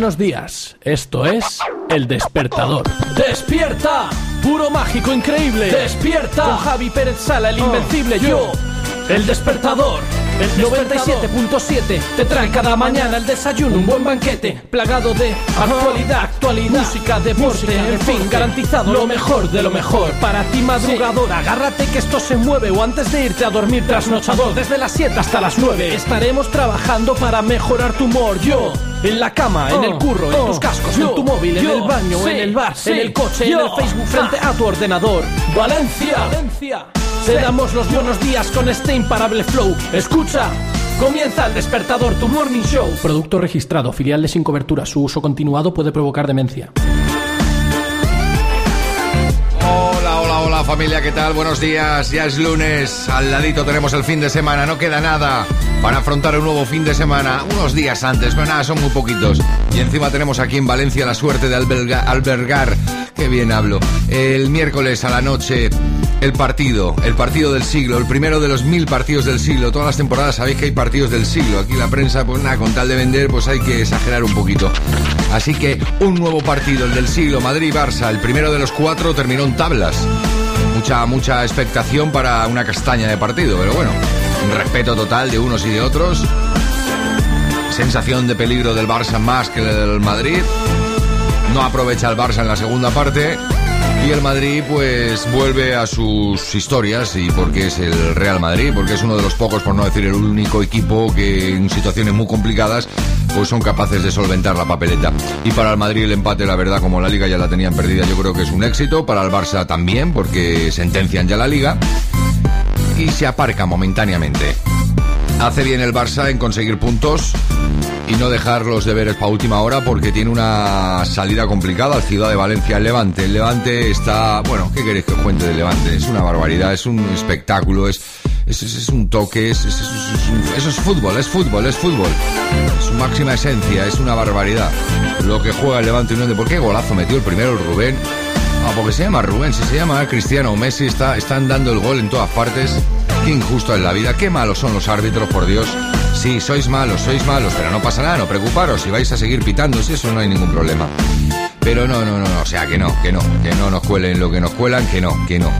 Buenos días, esto es El Despertador. ¡Despierta! Puro mágico increíble. ¡Despierta! Con Javi Pérez Sala, el invencible yo. El Despertador. El 97.7 te trae cada mañana el desayuno, un buen banquete, plagado de actualidad, actualidad, música, deporte, en fin, garantizado lo mejor de lo mejor. Para ti madrugador, agárrate que esto se mueve o antes de irte a dormir trasnochador, desde las 7 hasta las 9 estaremos trabajando para mejorar tu humor. Yo en la cama, en el curro, en tus cascos, en tu móvil, en el baño, en el bar, en el coche, en el Facebook, frente a tu ordenador. Valencia, Valencia. Te damos los buenos días con este imparable flow. Escucha. Comienza el despertador, tu morning show. Producto registrado, filial de sin cobertura. Su uso continuado puede provocar demencia. Hola, familia, ¿qué tal? Buenos días, ya es lunes, al ladito tenemos el fin de semana, no queda nada para afrontar un nuevo fin de semana, unos días antes, pero nada, son muy poquitos. Y encima tenemos aquí en Valencia la suerte de alberga- albergar, qué bien hablo, el miércoles a la noche el partido, el partido del siglo, el primero de los mil partidos del siglo. Todas las temporadas sabéis que hay partidos del siglo. Aquí la prensa, pues nada, con tal de vender, pues hay que exagerar un poquito. Así que un nuevo partido, el del siglo, Madrid-Barça. El primero de los cuatro terminó en tablas. Mucha, mucha expectación para una castaña de partido, pero bueno, respeto total de unos y de otros. Sensación de peligro del Barça más que del Madrid. No aprovecha el Barça en la segunda parte. Y el Madrid pues vuelve a sus historias y porque es el Real Madrid, porque es uno de los pocos, por no decir el único equipo que en situaciones muy complicadas pues son capaces de solventar la papeleta. Y para el Madrid el empate, la verdad, como la liga ya la tenían perdida, yo creo que es un éxito. Para el Barça también, porque sentencian ya la liga y se aparca momentáneamente. Hace bien el Barça en conseguir puntos y no dejar los deberes para última hora porque tiene una salida complicada al Ciudad de Valencia, el Levante. El Levante está, bueno, ¿qué queréis que os cuente del Levante? Es una barbaridad, es un espectáculo, es, es, es- un toque, es, es- eso es fútbol, es fútbol, es fútbol. Su máxima esencia, es una barbaridad. Lo que juega el Levante Unión de ¿por qué golazo metió el primero el Rubén? Ah, porque se llama Rubén, si se llama Cristiano Messi, está, están dando el gol en todas partes. Qué injusto es la vida, qué malos son los árbitros, por Dios. Sí, sois malos, sois malos, pero no pasa nada, no preocuparos, si vais a seguir pitando, si eso no hay ningún problema. Pero no, no, no, no, o sea, que no, que no, que no nos cuelen lo que nos cuelan, que no, que no.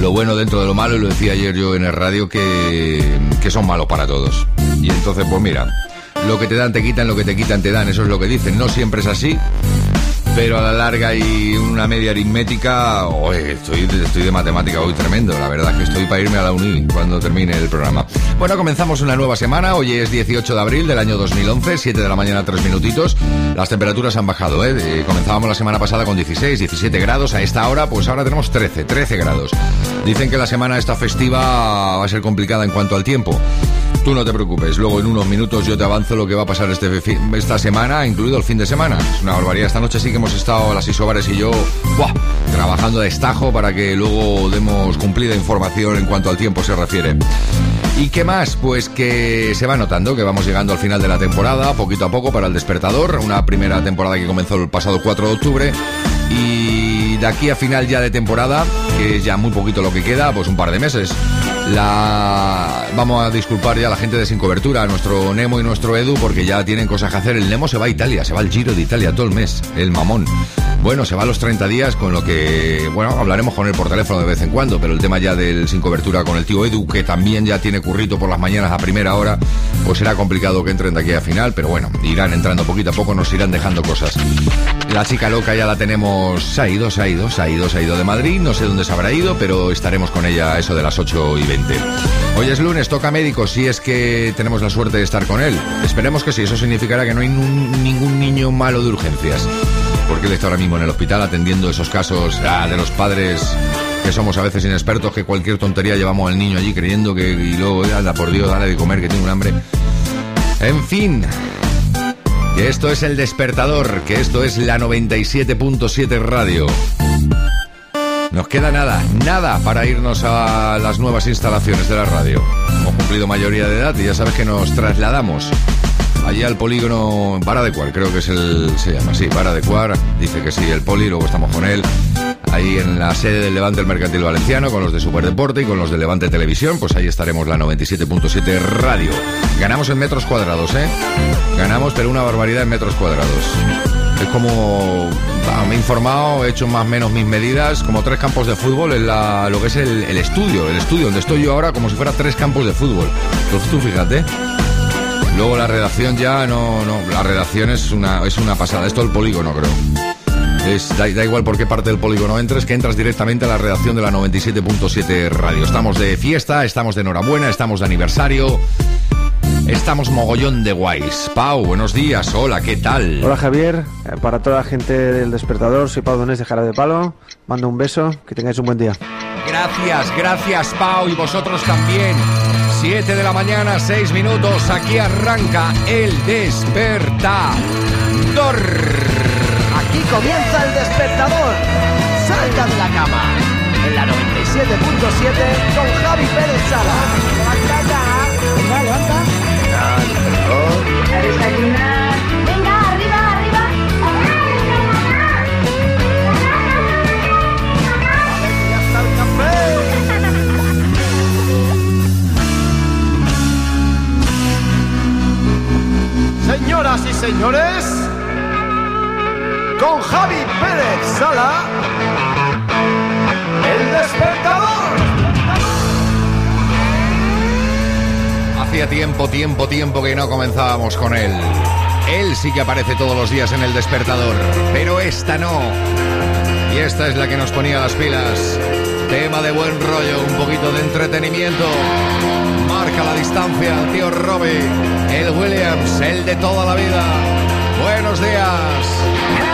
Lo bueno dentro de lo malo, y lo decía ayer yo en el radio, que, que son malos para todos. Y entonces, pues mira, lo que te dan te quitan, lo que te quitan te dan, eso es lo que dicen. No siempre es así, pero a la larga y una media aritmética, estoy, de matemática hoy tremendo, la verdad es que estoy para irme a la uni cuando termine el programa. Bueno, comenzamos una nueva semana, hoy es 18 de abril del año 2011, 7 de la mañana, 3 minutitos, las temperaturas han bajado. Eh, Comenzábamos la semana pasada con 16, 17 grados, a esta hora pues ahora tenemos 13, 13 grados. Dicen que la semana esta festiva va a ser complicada en cuanto al tiempo. Tú no te preocupes, luego en unos minutos yo te avanzo lo que va a pasar este esta semana, incluido el fin de semana. Es una barbaridad. Esta noche sí que hemos estado las Isobares y yo ¡buah! trabajando de estajo para que luego demos cumplida información en cuanto al tiempo se refiere. ¿Y qué más? Pues que se va notando que vamos llegando al final de la temporada, poquito a poco para el despertador. Una primera temporada que comenzó el pasado 4 de octubre. Y de aquí a final ya de temporada, que es ya muy poquito lo que queda, pues un par de meses. La vamos a disculpar ya a la gente de Sin Cobertura, a nuestro Nemo y nuestro Edu, porque ya tienen cosas que hacer. El Nemo se va a Italia, se va al Giro de Italia todo el mes, el mamón. Bueno, se va a los 30 días, con lo que, bueno, hablaremos con él por teléfono de vez en cuando, pero el tema ya del Sin Cobertura con el tío Edu, que también ya tiene currito por las mañanas a primera hora, pues será complicado que entren de aquí a final, pero bueno, irán entrando poquito a poco, nos irán dejando cosas. La chica loca ya la tenemos, se ha ido, se ha ido, se ha ido, se ha ido de Madrid, no sé dónde se habrá ido, pero estaremos con ella eso de las 8 y 20. Hoy es lunes, toca médico, si es que tenemos la suerte de estar con él. Esperemos que sí, eso significará que no hay ningún niño malo de urgencias, porque él está ahora mismo en el hospital atendiendo esos casos ah, de los padres que somos a veces inexpertos, que cualquier tontería llevamos al niño allí creyendo que y luego, anda por Dios, dale de comer, que tiene un hambre. En fin, que esto es el despertador, que esto es la 97.7 radio. Nos queda nada, nada para irnos a las nuevas instalaciones de la radio. Hemos cumplido mayoría de edad y ya sabes que nos trasladamos allí al polígono Para de creo que es el. se llama así, Para de. Dice que sí, el poli, luego estamos con él. Ahí en la sede del Levante el Mercantil Valenciano, con los de Superdeporte y con los de Levante Televisión, pues ahí estaremos la 97.7 Radio. Ganamos en metros cuadrados, ¿eh? Ganamos, pero una barbaridad en metros cuadrados. Es como, me he informado, he hecho más o menos mis medidas, como tres campos de fútbol en la, lo que es el, estudio, el estudio donde estoy yo ahora, como si fuera tres campos de fútbol. Entonces tú fíjate. Luego la redacción ya no, no, la redacción es una, es una pasada. Esto el polígono, creo. Es, da, da, igual por qué parte del polígono entres, que entras directamente a la redacción de la 97.7 Radio. Estamos de fiesta, estamos de enhorabuena, estamos de aniversario. Estamos mogollón de guays. Pau, buenos días. Hola, ¿qué tal? Hola, Javier. Eh, para toda la gente del despertador, soy Pau Donés de Jara de Palo. Mando un beso. Que tengáis un buen día. Gracias, gracias, Pau. Y vosotros también. Siete de la mañana, seis minutos. Aquí arranca el despertador. Aquí comienza el despertador. Salta de la cama. En la 97.7 con Javi Pérez Sala. Levanta. A desayunar. Señoras y señores, con Javi Pérez Sala, el despertador. Hacía tiempo, tiempo, tiempo que no comenzábamos con él. Él sí que aparece todos los días en el despertador, pero esta no. Y esta es la que nos ponía las pilas. Tema de buen rollo, un poquito de entretenimiento. Marca la distancia, el tío Robbie, el Williams, el de toda la vida. Buenos días.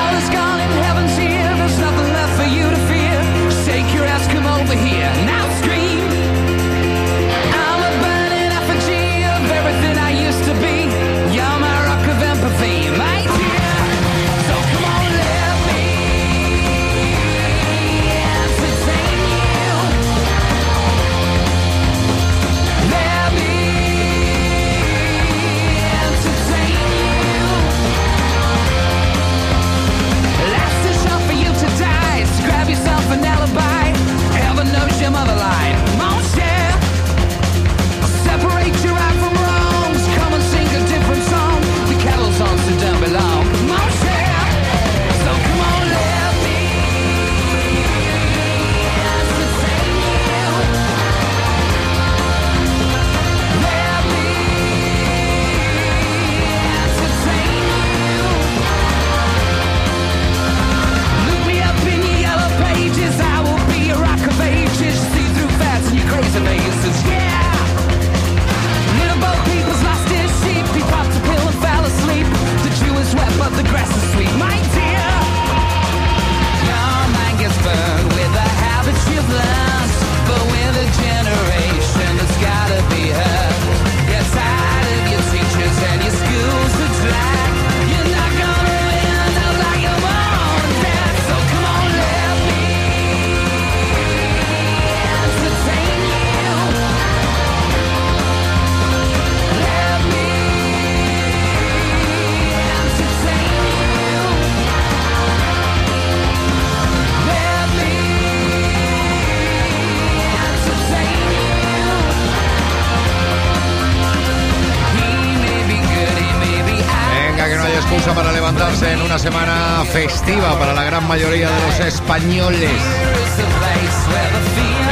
Mayoría de los españoles.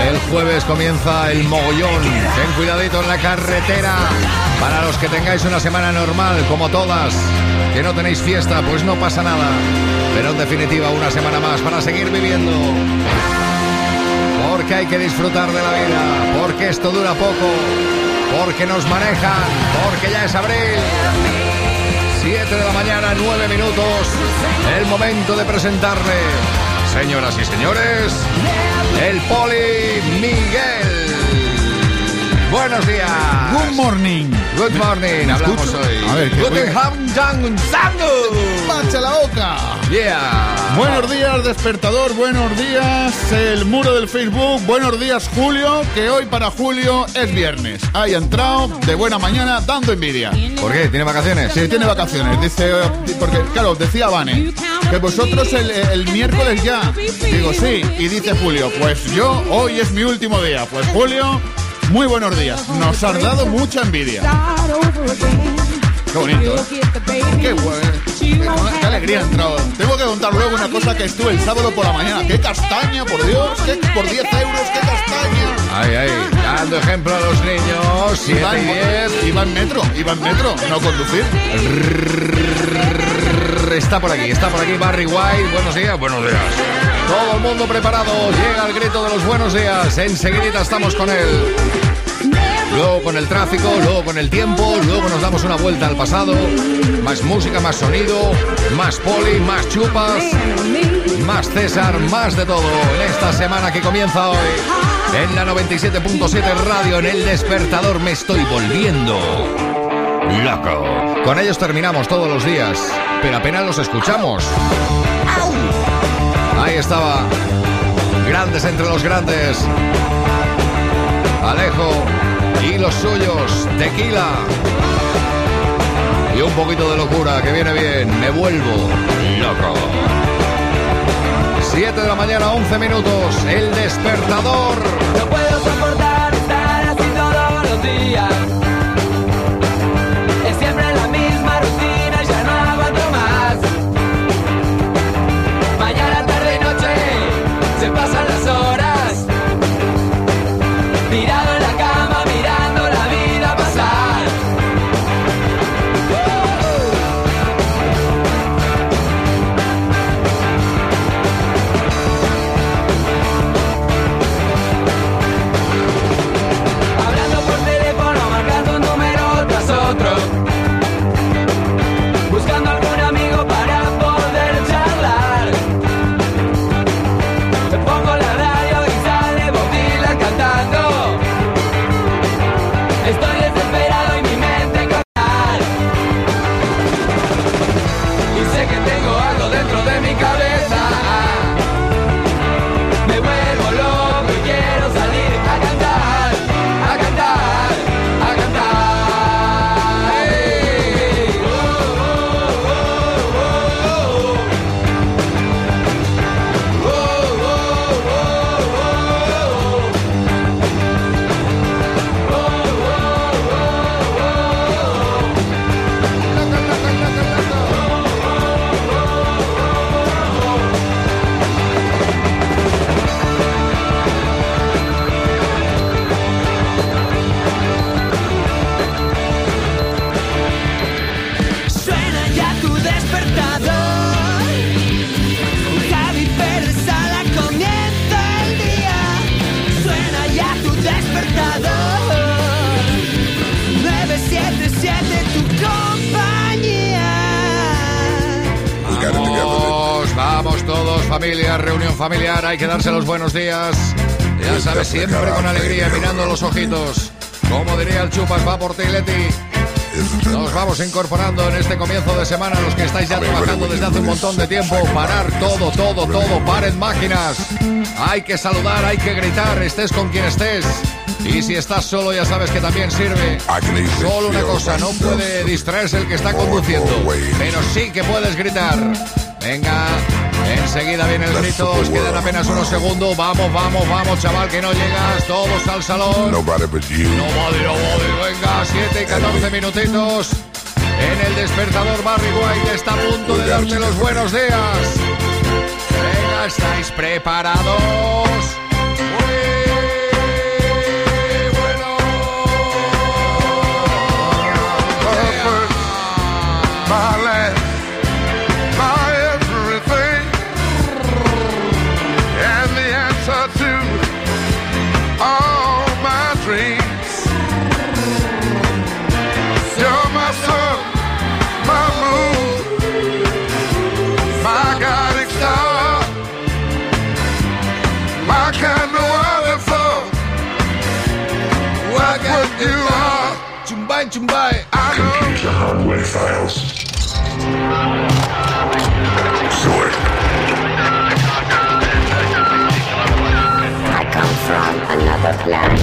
El jueves comienza el mogollón. Ten cuidadito en la carretera. Para los que tengáis una semana normal, como todas, que no tenéis fiesta, pues no pasa nada. Pero en definitiva, una semana más para seguir viviendo. Porque hay que disfrutar de la vida. Porque esto dura poco. Porque nos manejan. Porque ya es abril. 7 de la mañana, 9 minutos. El momento de presentarle, señoras y señores, el Poli Miguel. Buenos días. Good morning. Good morning. Hablamos hoy. A ver, ¿qué Guten Abend. ¡Pacha la boca! Yeah. Buenos días, despertador. Buenos días, el muro del Facebook. Buenos días, Julio. Que hoy para Julio es viernes. Ha entrado de buena mañana dando envidia. ¿Por qué? ¿Tiene vacaciones? Sí, tiene vacaciones. Dice, porque, claro, decía Vane, que vosotros el, el miércoles ya. Digo, sí. Y dice Julio, pues yo hoy es mi último día. Pues Julio, Muy buenos días. Nos has dado mucha envidia. Qué bonito, ¿eh? Qué bueno. Qué, alegría entrado. Tengo que contar luego una cosa que estuve el sábado por la mañana. ¡Qué castaña, por Dios! ¿Qué, por 10 euros, qué castaña! Ay, ay, dando ejemplo a los niños. 7 Iba y en, 10. iba en metro, iba en metro, no conducir. Está por aquí, está por aquí Barry White. Buenos días, buenos días. Todo el mundo preparado. Llega el grito de los buenos días. Enseguida estamos con él. Luego con el tráfico, luego con el tiempo, luego nos damos una vuelta al pasado. Más música, más sonido, más poli, más chupas, más César, más de todo. En esta semana que comienza hoy, en la 97.7 Radio, en el despertador, me estoy volviendo loco. Con ellos terminamos todos los días, pero apenas los escuchamos. Ahí estaba. Grandes entre los grandes. Alejo y los suyos. Tequila. Y un poquito de locura que viene bien. Me vuelvo loco. 7 de la mañana, 11 minutos. El despertador. No puedo soportar estar así todos los días. Familiar, hay que darse los buenos días. Ya sabes, siempre con alegría, mirando los ojitos. Como diría el Chupas, va por ti, Leti. Nos vamos incorporando en este comienzo de semana los que estáis ya trabajando desde hace un montón de tiempo. Parar todo, todo, todo. Paren máquinas. Hay que saludar, hay que gritar, estés con quien estés. Y si estás solo, ya sabes que también sirve. Solo una cosa, no puede distraerse el que está conduciendo. Pero sí que puedes gritar. Venga, enseguida viene el grito. Os quedan apenas unos segundos. Vamos, vamos, vamos, chaval, que no llegas. Todos al salón. Nobody but you. No body, no body. Venga, 7 y 14 minutitos. En el despertador Barry White está a punto de darte los buenos días. Venga, ¿estáis preparados? You are, Chumbay, chumbay. I know. Computer hardware files. Sort. I come from another planet.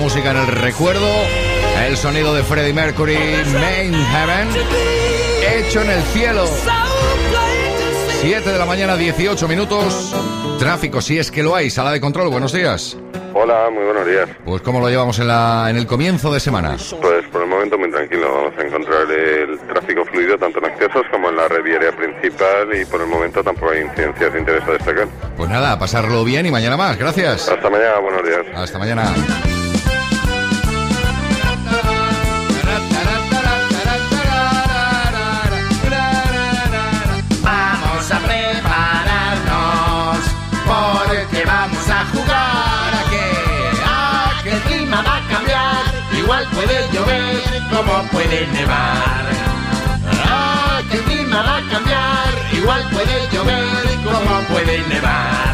Música en el recuerdo. El sonido de Freddie Mercury, Main Heaven, hecho en el cielo. 7 de la mañana, 18 minutos. Tráfico, si es que lo hay. Sala de control, buenos días. Hola, muy buenos días. Pues ¿cómo lo llevamos en, la, en el comienzo de semana? Pues por el momento muy tranquilo. Vamos a encontrar el tráfico fluido tanto en accesos como en la red viaria principal y por el momento tampoco hay incidencias de interés a destacar. Pues nada, a pasarlo bien y mañana más. Gracias. Hasta mañana, buenos días. Hasta mañana. Nevar. A que clima va a cambiar. Igual puede llover como puede nevar.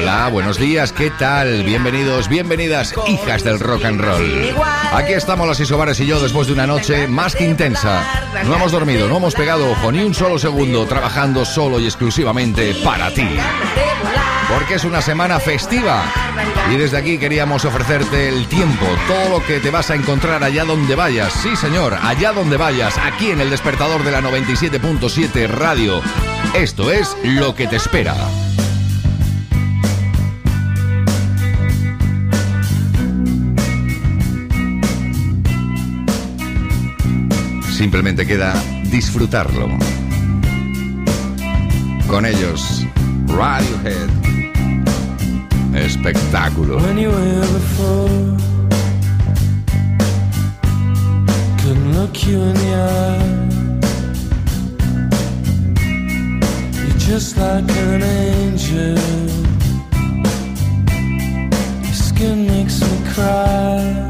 Hola, buenos días, ¿qué tal? Bienvenidos, bienvenidas, hijas del rock and roll. Aquí estamos las Isobares y yo después de una noche más que intensa. No hemos dormido, no hemos pegado ojo ni un solo segundo trabajando solo y exclusivamente para ti. Porque es una semana festiva y desde aquí queríamos ofrecerte el tiempo, todo lo que te vas a encontrar allá donde vayas. Sí, señor, allá donde vayas, aquí en el despertador de la 97.7 radio. Esto es lo que te espera. Simplemente queda disfrutarlo. Con ellos, Radiohead. Espectáculo. Look you in the eye You're just like an angel Your skin makes me cry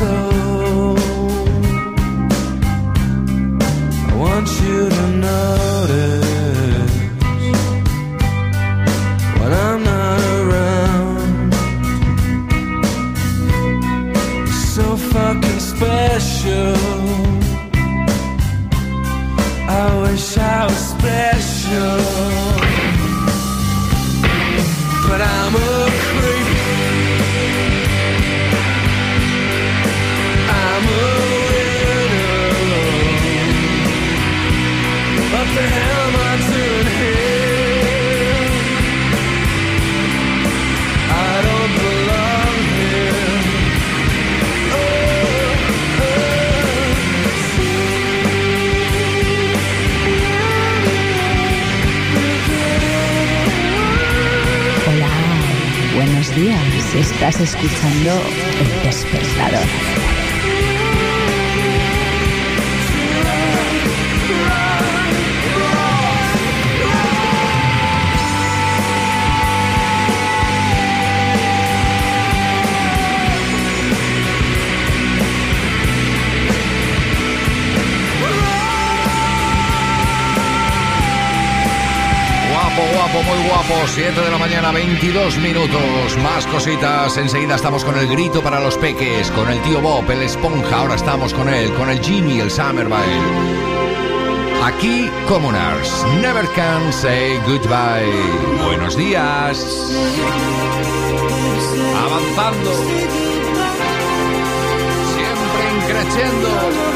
so Estás escuchando El Despertador. Guapo. 7 de la mañana, 22 minutos. Más cositas. Enseguida estamos con el grito para los peques, con el tío Bob, el esponja. Ahora estamos con él, con el Jimmy, el Summerville. Aquí, Commoners. Never can say goodbye. Buenos días. Avanzando. Siempre increciendo.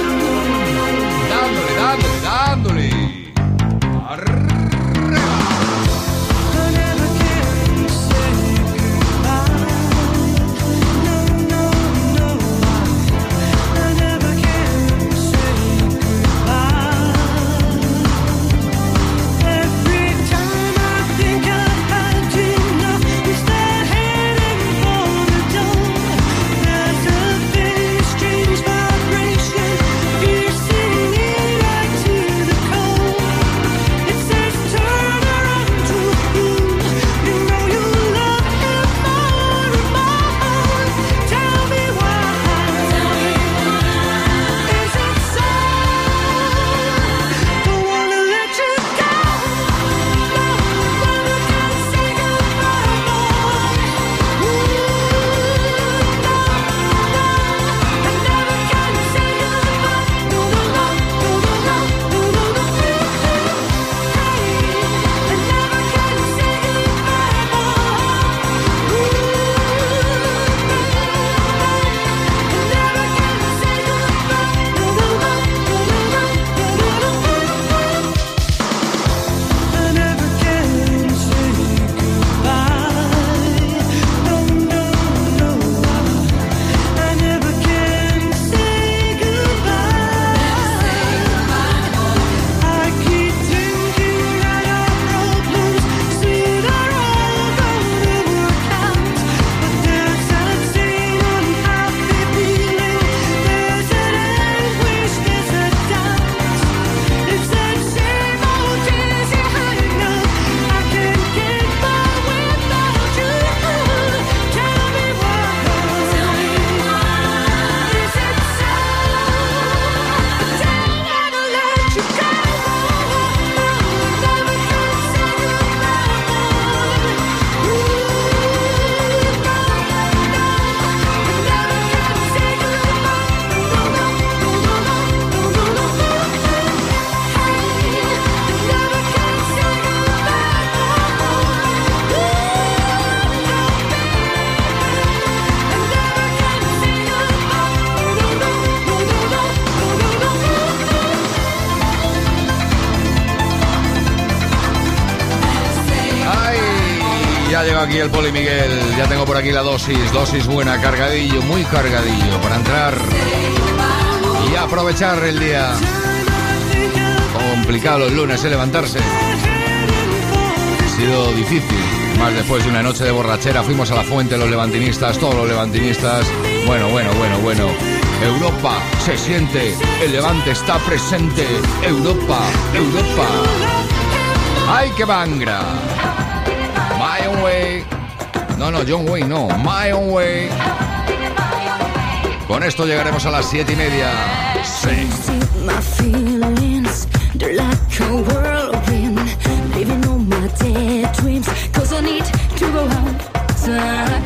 El Poli Miguel. Ya tengo por aquí la dosis. Dosis buena, cargadillo, muy cargadillo para entrar y aprovechar el día. Complicado los lunes, ¿eh? Levantarse. Ha sido difícil. Más después de una noche de borrachera, fuimos a la fuente los levantinistas, todos los levantinistas. Bueno, bueno, bueno, bueno. Europa se siente, el levante está presente. Europa, Europa. ¡Ay, qué bangra! My own way. No, no, John Wayne, no. My own way. Con esto llegaremos a las siete y media. Sí.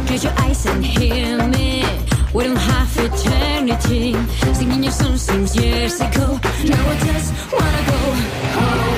Close your eyes and hear me. Don't have eternity. Singing your song since years ago. Now I just wanna go away.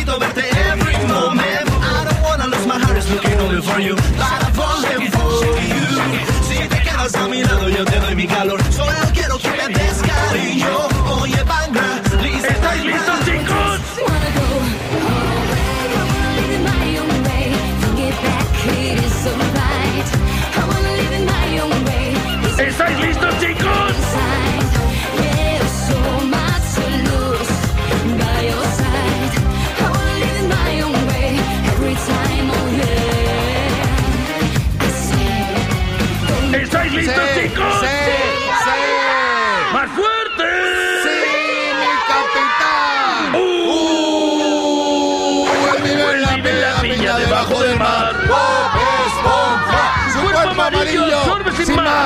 yo te doy mi calor.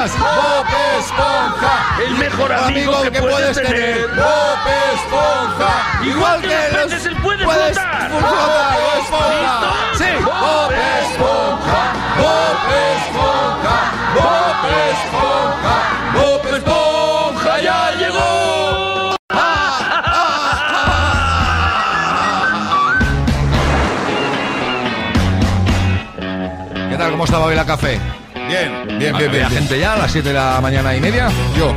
Más. ¡Bob Esponja! El mejor amigo que puedes tener. ¡Bob Esponja! Igual que los puedes flotar. flotar, Bob Esponja! ¡Sí! ¡Bob Esponja! ¡Bob Esponja! ¡Bob Esponja! ¡Bob Esponja ya llegó! ¿Qué tal? ¿Cómo estaba hoy la café? Bien, bien, bien, ¿Había bien. gente ya a las 7 de la mañana y media? Yo.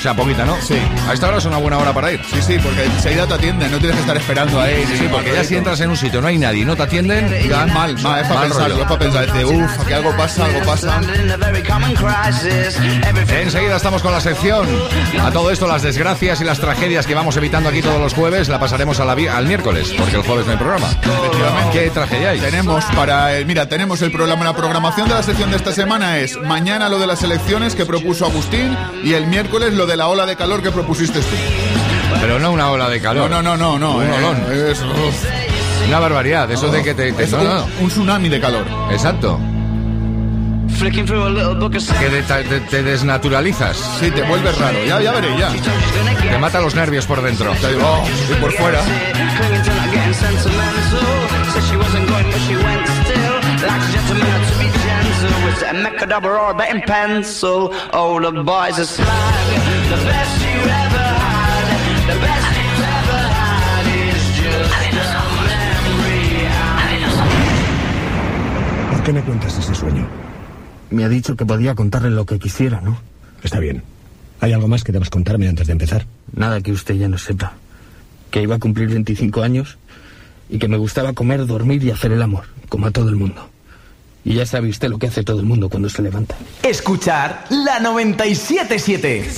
O sea, poquita, ¿no? Sí. A esta hora es una buena hora para ir. Sí, sí, porque enseguida te atienden, no tienes que estar esperando ahí. Sí, porque ya si entras en un sitio no hay nadie no te atienden, Ya mal, mal, es para Mal pensar, rollo. es para pensar, dice, uff, que algo pasa, algo pasa. Enseguida estamos con la sección. A todo esto, las desgracias y las tragedias que vamos evitando aquí todos los jueves, la pasaremos a la al miércoles, porque el jueves no hay programa. Efectivamente. ¿Qué tragedia hay? Tenemos para el, mira, tenemos el programa, la programación de la sección de esta semana es mañana lo de las elecciones que propuso Agustín y el miércoles lo de la ola de calor que propusiste tú. Pero no una ola de calor. no, no, no, no. Un eh, olón. es, uf, Una barbaridad. Eso de que te. te- es no, un, no. un tsunami de calor. Exacto. Que de- te, te- te desnaturalizas. Sí, te vuelves raro. Ya, ya veré, ya. Te mata los nervios por dentro. Te digo, oh, y por fuera. Pencil, oh, the boys are slag. The best you ever had, the best you ever had is just a memory. ¿Por qué me cuentas ese sueño? Me ha dicho que podía contarle lo que quisiera, ¿no? Está bien. ¿Hay algo más que debas contarme antes de empezar? Nada que usted ya no sepa. Que iba a cumplir 25 años y que me gustaba comer, dormir y hacer el amor, como a todo el mundo. Y ya sabe usted lo que hace todo el mundo cuando se levanta. Escuchar la 977.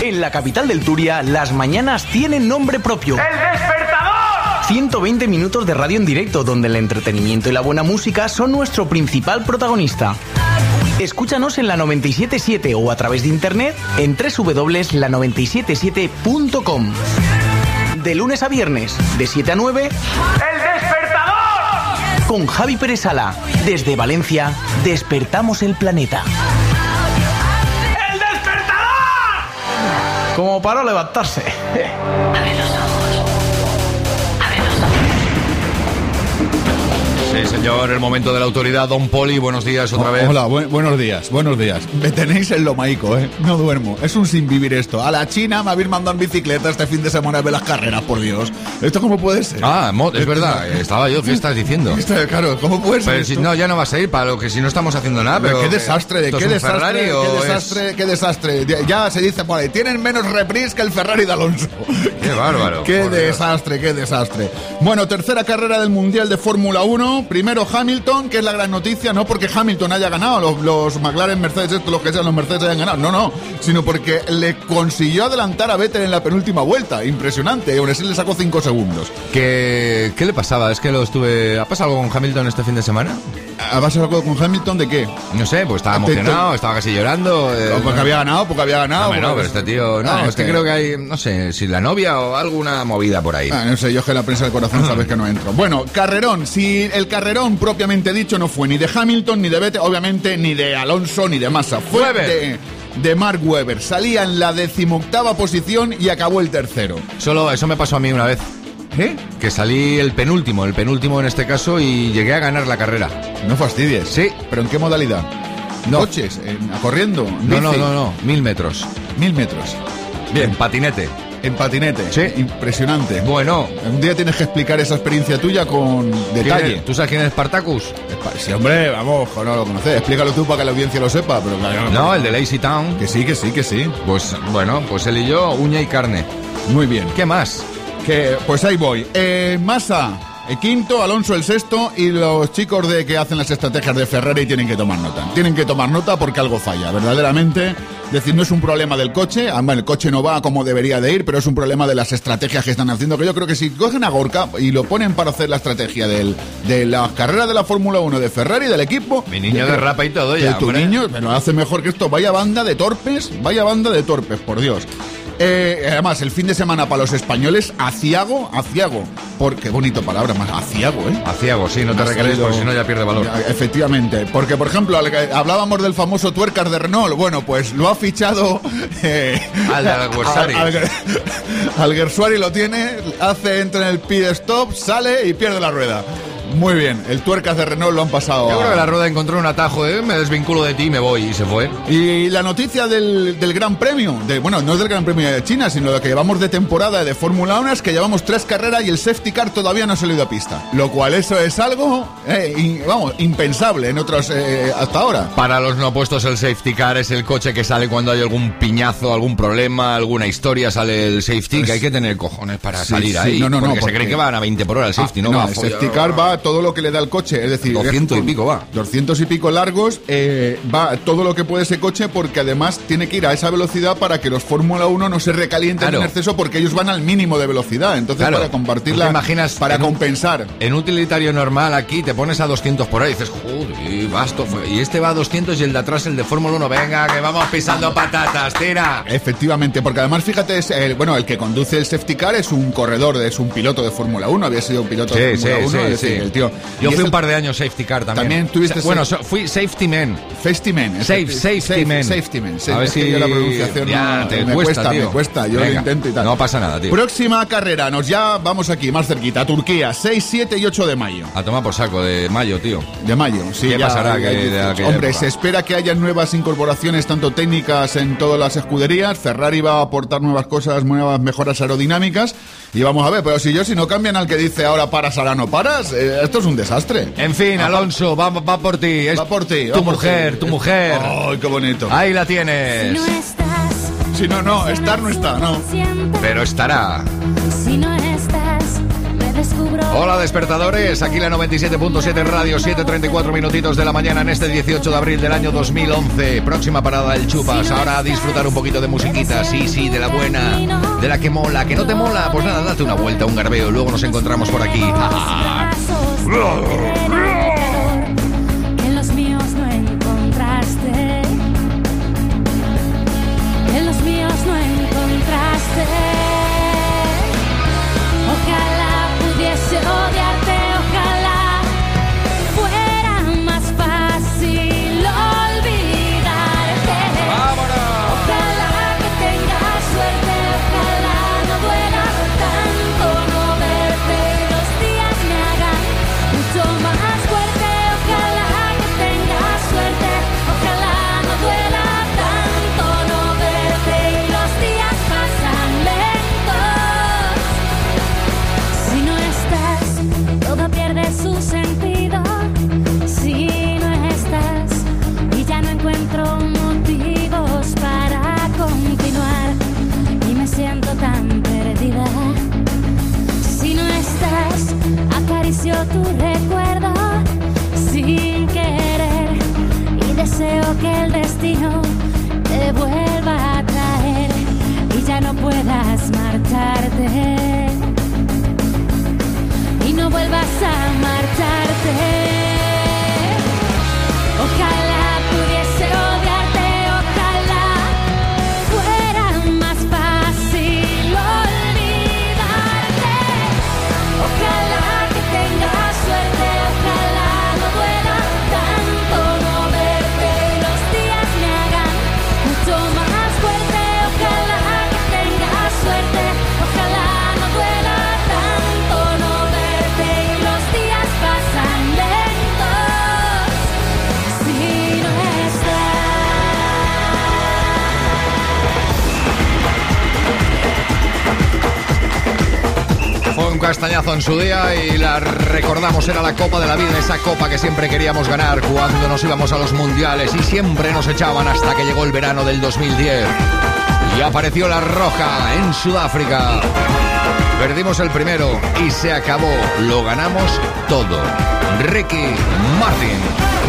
En la capital del Turia, las mañanas tienen nombre propio. ¡El despertador! 120 minutos de radio en directo, donde el entretenimiento y la buena música son nuestro principal protagonista. Escúchanos en la 977 o a través de internet en www.la977.com. De lunes a viernes, de 7 a 9, ¡El despertador! Con Javi Pérez Sala. Desde Valencia, despertamos el planeta. ¡El despertador! Como para levantarse. Sí, señor, el momento de la autoridad. Don Poli, buenos días otra vez. Hola, bu- buenos días, buenos días. Me tenéis en lo maico, ¿eh? No duermo. Es un sin vivir esto. A la China me habéis mandado en bicicleta este fin de semana a ver las carreras, por Dios. ¿Esto cómo puede ser? Ah, es verdad, estaba yo, ¿qué estás diciendo? Claro, ¿cómo puede ser? Pero si no, ya no vas a ir para lo que si no estamos haciendo nada. Pero Pero qué desastre, de ¿esto qué desastre, qué es- desastre, qué desastre. Ya- se dice por ahí, tienen menos reprise que el Ferrari de Alonso. Qué bárbaro. Qué por Dios. desastre, qué desastre. Bueno, tercera carrera del Mundial de Fórmula 1. Primero, primero Hamilton, que es la gran noticia, no porque Hamilton haya ganado, los, los McLaren, Mercedes, estos, los que sean los Mercedes hayan ganado, no, no, sino porque le consiguió adelantar a Vettel en la penúltima vuelta, impresionante, y aún así le sacó 5 segundos. ¿Qué, ¿Qué le pasaba? Es que lo estuve... ¿Ha pasado algo con Hamilton este fin de semana? ¿Ha pasado algo con Hamilton de qué? No sé, pues estaba emocionado, estaba casi llorando. eh, porque había ganado, porque había ganado. No, porque- pero este tío... No, Ah, es que creo que hay, no sé, si la novia o alguna movida por ahí. Ah, no sé, yo es que la prensa del corazón sabes que no entro. Bueno, carrerón. Si el carrerón propiamente dicho no fue ni de Hamilton, ni de Vettel, obviamente ni de Alonso, ni de Massa. Fue de, de Mark Webber. Salía en la decimoctava posición y acabó el tercero. Solo eso me pasó a mí una vez. ¿Eh? Que salí el penúltimo, el penúltimo en este caso, y llegué a ganar la carrera. No fastidies. Sí. ¿Pero en qué modalidad? No. ¿Coches? ¿En- a ¿Corriendo? No, no, ¿Bici? no, no, mil metros. Mil metros. Bien, patinete. En patinete. Sí. Impresionante. Bueno. Un día tienes que explicar esa experiencia tuya con ¿Quién detalle. ¿Tú sabes quién es Spartacus? Sí, hombre, vamos, no lo conoces. Explícalo tú para que la audiencia lo sepa. Pero claro, No, el de Lazy Town. Que sí, que sí, que sí. Pues bueno, pues él y yo, uña y carne. Muy bien. ¿Qué más? Que, pues ahí voy. Eh, Massa, el quinto, Alonso el sexto y los chicos de que hacen las estrategias de Ferrari tienen que tomar nota. Tienen que tomar nota porque algo falla, verdaderamente. Es decir, no es un problema del coche, ah, el coche no va como debería de ir, pero es un problema de las estrategias que están haciendo, que yo creo que si cogen a Gorka y lo ponen para hacer la estrategia del, de las carreras de la Fórmula 1 de Ferrari, del equipo... Mi niño de rapa y todo ya, Tu hombre. niño, pero hace mejor que esto. Vaya banda de torpes, vaya banda de torpes, por Dios. Eh, además, el fin de semana para los españoles, aciago, aciago. Porque bonito palabra más, aciago, ¿eh? Aciago, sí, no te recrees porque si no ya pierde valor. Ya, Efectivamente, porque por ejemplo, hablábamos del famoso tuercas de Renault, bueno, pues lo ha fichado eh, Al Alguersuari. al- al- lo tiene, hace, entra en el pit stop, sale y pierde la rueda. Muy bien, el tuercas de Renault lo han pasado. Yo a- creo que la rueda encontró un atajo, ¿eh? me desvinculo de ti y me voy y se fue. Y la noticia del, del Gran Premio, de, bueno, no es del Gran Premio de China, sino lo que llevamos de temporada de Fórmula 1 es que llevamos tres carreras y el safety car todavía no ha salido a pista. Lo cual eso es algo, eh, in- vamos, impensable en otros eh, hasta ahora. Para los no puestos, el safety car es el coche que sale cuando hay algún piñazo, algún problema, alguna historia, sale el safety, que hay que tener cojones para Sí, salir sí, ahí. no, no, no, porque, porque- se creen que van a 20 por hora el safety, Ah, no, va a el safety car va todo lo que le da el coche, es decir, 200 y pico va. 200 y pico largos, eh, va todo lo que puede ese coche porque además tiene que ir a esa velocidad para que los Fórmula 1 no se recalienten Claro. en exceso porque ellos van al mínimo de velocidad. Entonces, Claro. para compartir ¿Tú la- te imaginas para en un- compensar. En un utilitario normal aquí te pones a 200 por hora y dices, joder, basto. Y este va a 200 y el de atrás, el de Fórmula 1, venga, que vamos pisando patatas, tira. Efectivamente, porque además fíjate, es el, bueno, el que conduce el safety car es un corredor, es un piloto de Fórmula 1, había sido un piloto de Fórmula sí, 1, sí, es decir, sí. el tío. Yo y fui un par de años safety car también. También tuviste Sa- Bueno, so- fui safety man. Safety man. Safe, safety safe- man. Safety man. sí, A ver si- yo la pronunciación Ya, no, te me cuesta, tío. me cuesta. Yo lo Venga, intento y tal. no pasa nada, tío. Próxima carrera, nos ya vamos aquí, más cerquita, Turquía, 6, 7 y 8 de mayo. A tomar por saco de mayo, tío. De mayo, sí. ¿Qué ya pasará que- de aquella Hombre, época? se espera que haya nuevas incorporaciones, tanto técnicas en todas las escuderías. Ferrari va a aportar nuevas cosas, nuevas mejoras aerodinámicas. Y vamos a ver, pero si yo, si no cambian al que dice ahora paras, ahora no paras, eh, esto es un desastre. En fin, Alonso. Alonso, va, va por ti. Es Va por ti. tu va por mujer, ti. tu mujer. Ay, qué bonito. Ahí la tienes. No estás, Si no, no, estar no está, no. Pero estará. Si no. Hola despertadores, aquí la 97.7 Radio, 7.34 minutitos de la mañana en este 18 de abril del año 2011. Próxima parada el Chupas, ahora a disfrutar un poquito de musiquita, sí, sí, de la buena, de la que mola, que no te mola, pues nada, date una vuelta, un garbeo, luego nos encontramos por aquí. vas a marcharte. castañazo en su día y la recordamos, era la Copa de la Vida, esa copa que siempre queríamos ganar cuando nos íbamos a los mundiales y siempre nos echaban hasta que llegó el verano del 2010 y apareció la roja en Sudáfrica. Perdimos el primero y se acabó, lo ganamos todo. Ricky Martin.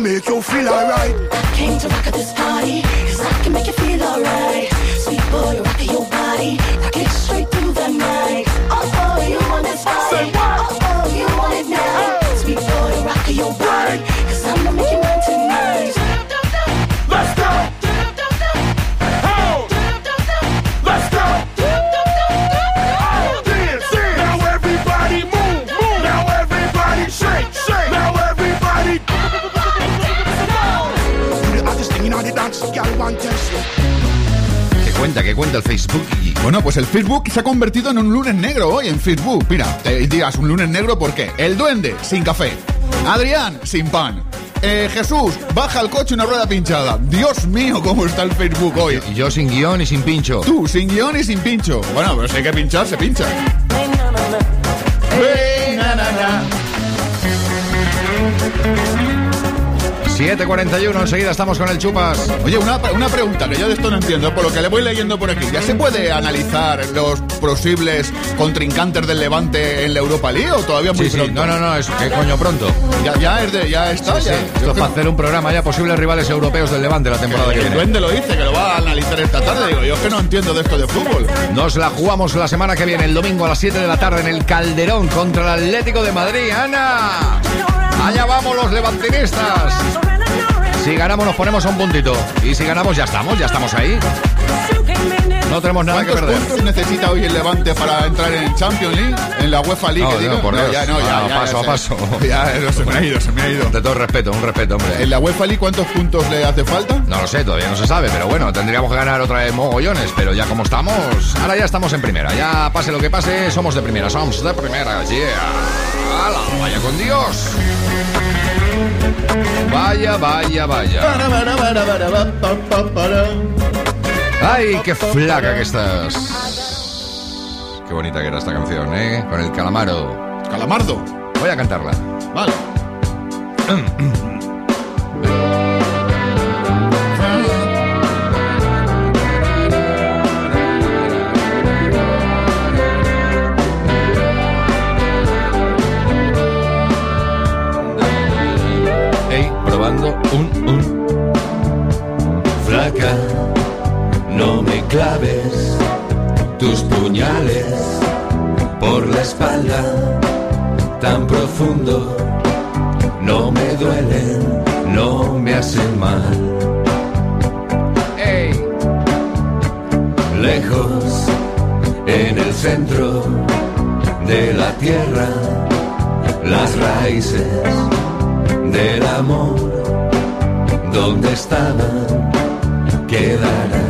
make you feel alright. Came to rock at this party, cause I can make you feel cuenta el Facebook. Y... Bueno, pues el Facebook se ha convertido en un lunes negro hoy en Facebook. Mira, te digas un lunes negro porque el duende sin café, Adrián sin pan. Eh, Jesús, baja el coche una rueda pinchada. Dios mío, cómo está el Facebook hoy. Y yo sin guion y sin pincho. Tú, sin guion y sin pincho. Bueno, pero si hay que pinchar, se pincha. 7.41, enseguida estamos con el chupas. Oye, una, una pregunta que yo de esto no entiendo, por lo que le voy leyendo por aquí. ¿Ya se puede analizar los posibles contrincantes del Levante en la Europa League o todavía muy Sí, no, no, no, es que coño pronto. Ya, ya, es de, ya está, Sí, ya. Esto es para hacer un programa ya posibles rivales europeos del Levante la temporada que El viene. duende lo dice, que lo va a analizar esta tarde. Digo, yo es que no entiendo de esto de fútbol. Nos la jugamos la semana que viene, el domingo a las 7 de la tarde en el Calderón contra el Atlético de Madrid. ¡Ana! Allá vamos los levantinistas. Si ganamos nos ponemos a un puntito. Y si ganamos ya estamos, ya estamos ahí. No tenemos nada que ¿Cuántos perder. puntos necesita hoy el Levante para entrar en Champions League? En la UEFA League, No, que no, digo. por Dios. ya, no, ya, Ah, ya, paso ya a paso. Ya, se me ha ido, se me ha ido. De todo respeto, un respeto, hombre. ¿En la UEFA League cuántos puntos le hace falta? No lo sé, todavía no se sabe, pero bueno, tendríamos que ganar otra vez mogollones, pero ya como estamos, ahora ya estamos en primera, ya pase lo que pase, somos de primera, somos de primera, yeah. ¡Hala! Vaya con Dios. Vaya, vaya, vaya. Ay, qué flaca que estás. Qué bonita que era esta canción, ¿eh? Con el calamaro. Calamardo. Voy a cantarla. Vale. espalda tan profundo. No me duelen, no me hacen mal. Lejos en el centro de la tierra, las raíces del amor, donde estaban, quedarán.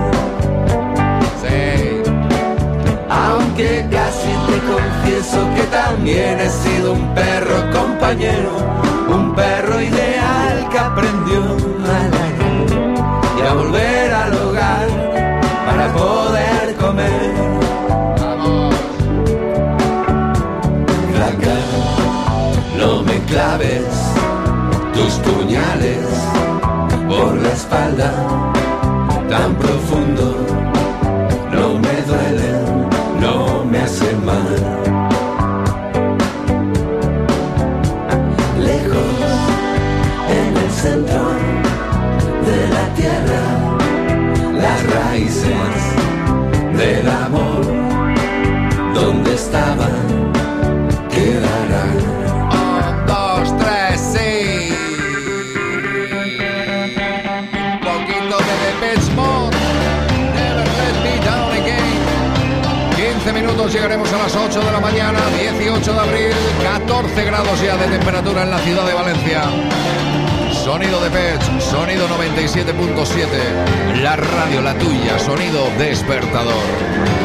Aunque casi te confieso que también he sido un perro compañero, un perro ideal que aprendió a ladrar y a volver al hogar para poder comer. Flaca, no me claves tus puñales por la espalda a las 8 de la mañana, 18 de abril, 14 grados ya de temperatura en la ciudad de Valencia. Sonido de Pech, sonido 97.7, la radio, la tuya, sonido despertador.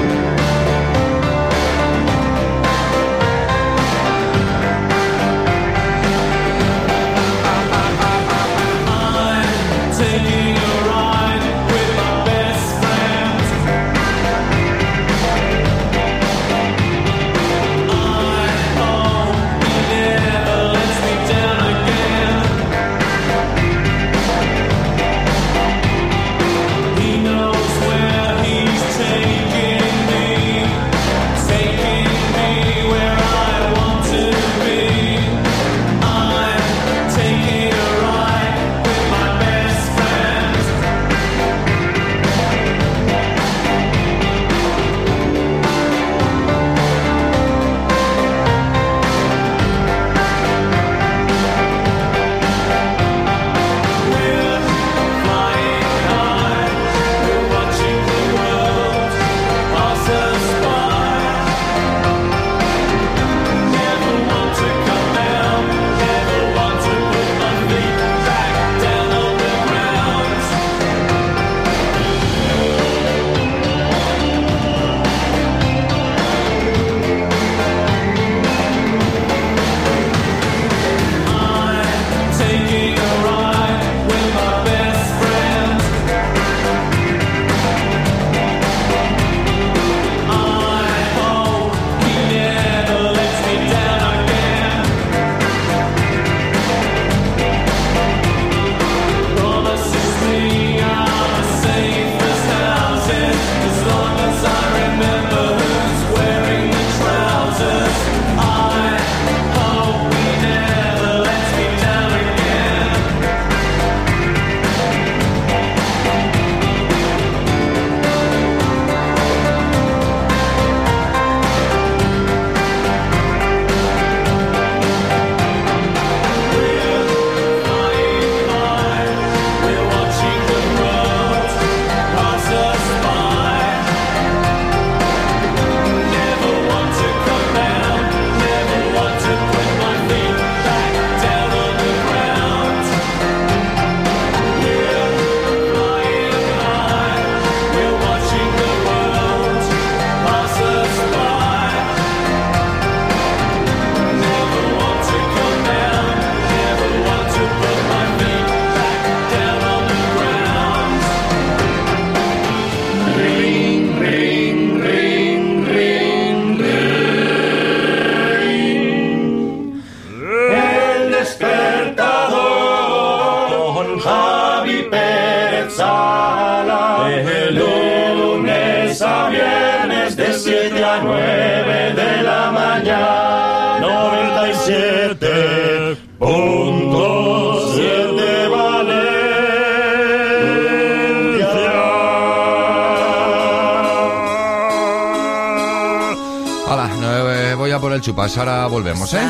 Chupas, ahora volvemos, ¿eh?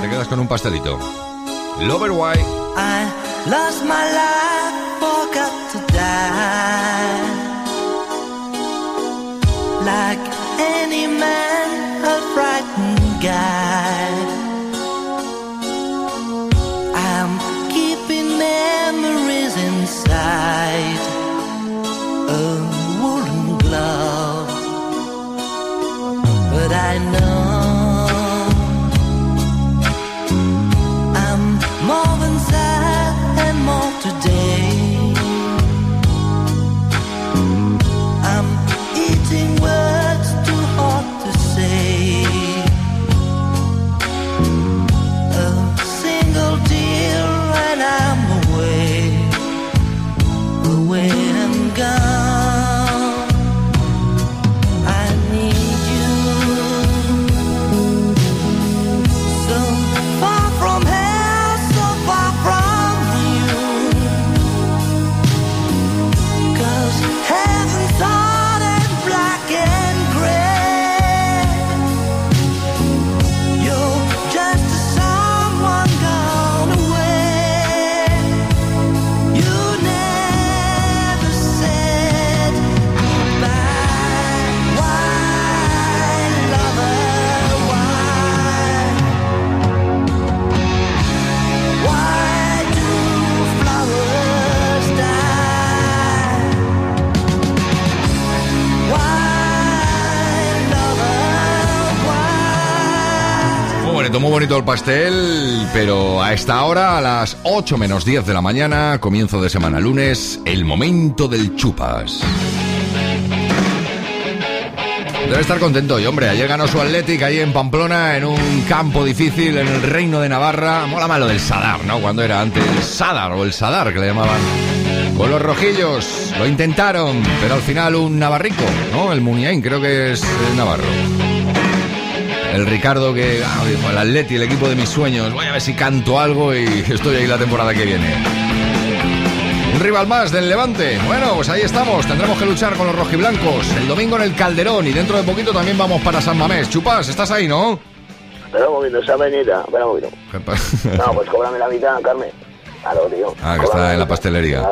Te quedas con un pastelito. Lover White. Bonito, el pastel, pero a esta hora, a las 8 menos 10 de la mañana, comienzo de semana lunes, el momento del chupas. Debe estar contento y hombre, ayer ganó su Athletic ahí en Pamplona, en un campo difícil, en el reino de Navarra. Mola malo del Sadar, ¿no? Cuando era antes el Sadar o el Sadar que le llamaban. Con los rojillos, lo intentaron, pero al final un navarrico, ¿no? El Muniain, creo que es eh, navarro. El Ricardo que ah, dijo, el Atleti, el equipo de mis sueños. Voy a ver si canto algo y estoy ahí la temporada que viene. Un rival más del Levante. Bueno, pues ahí estamos. Tendremos que luchar con los rojiblancos. El domingo en el Calderón y dentro de poquito también vamos para San Mamés. Chupas, ¿estás ahí, no? Espera un poquito, esa avenida. Espera un poquito. ¿Qué pasa? No, pues cóbrame la mitad, Carmen. Claro, tío. Ah, que está en la pastelería.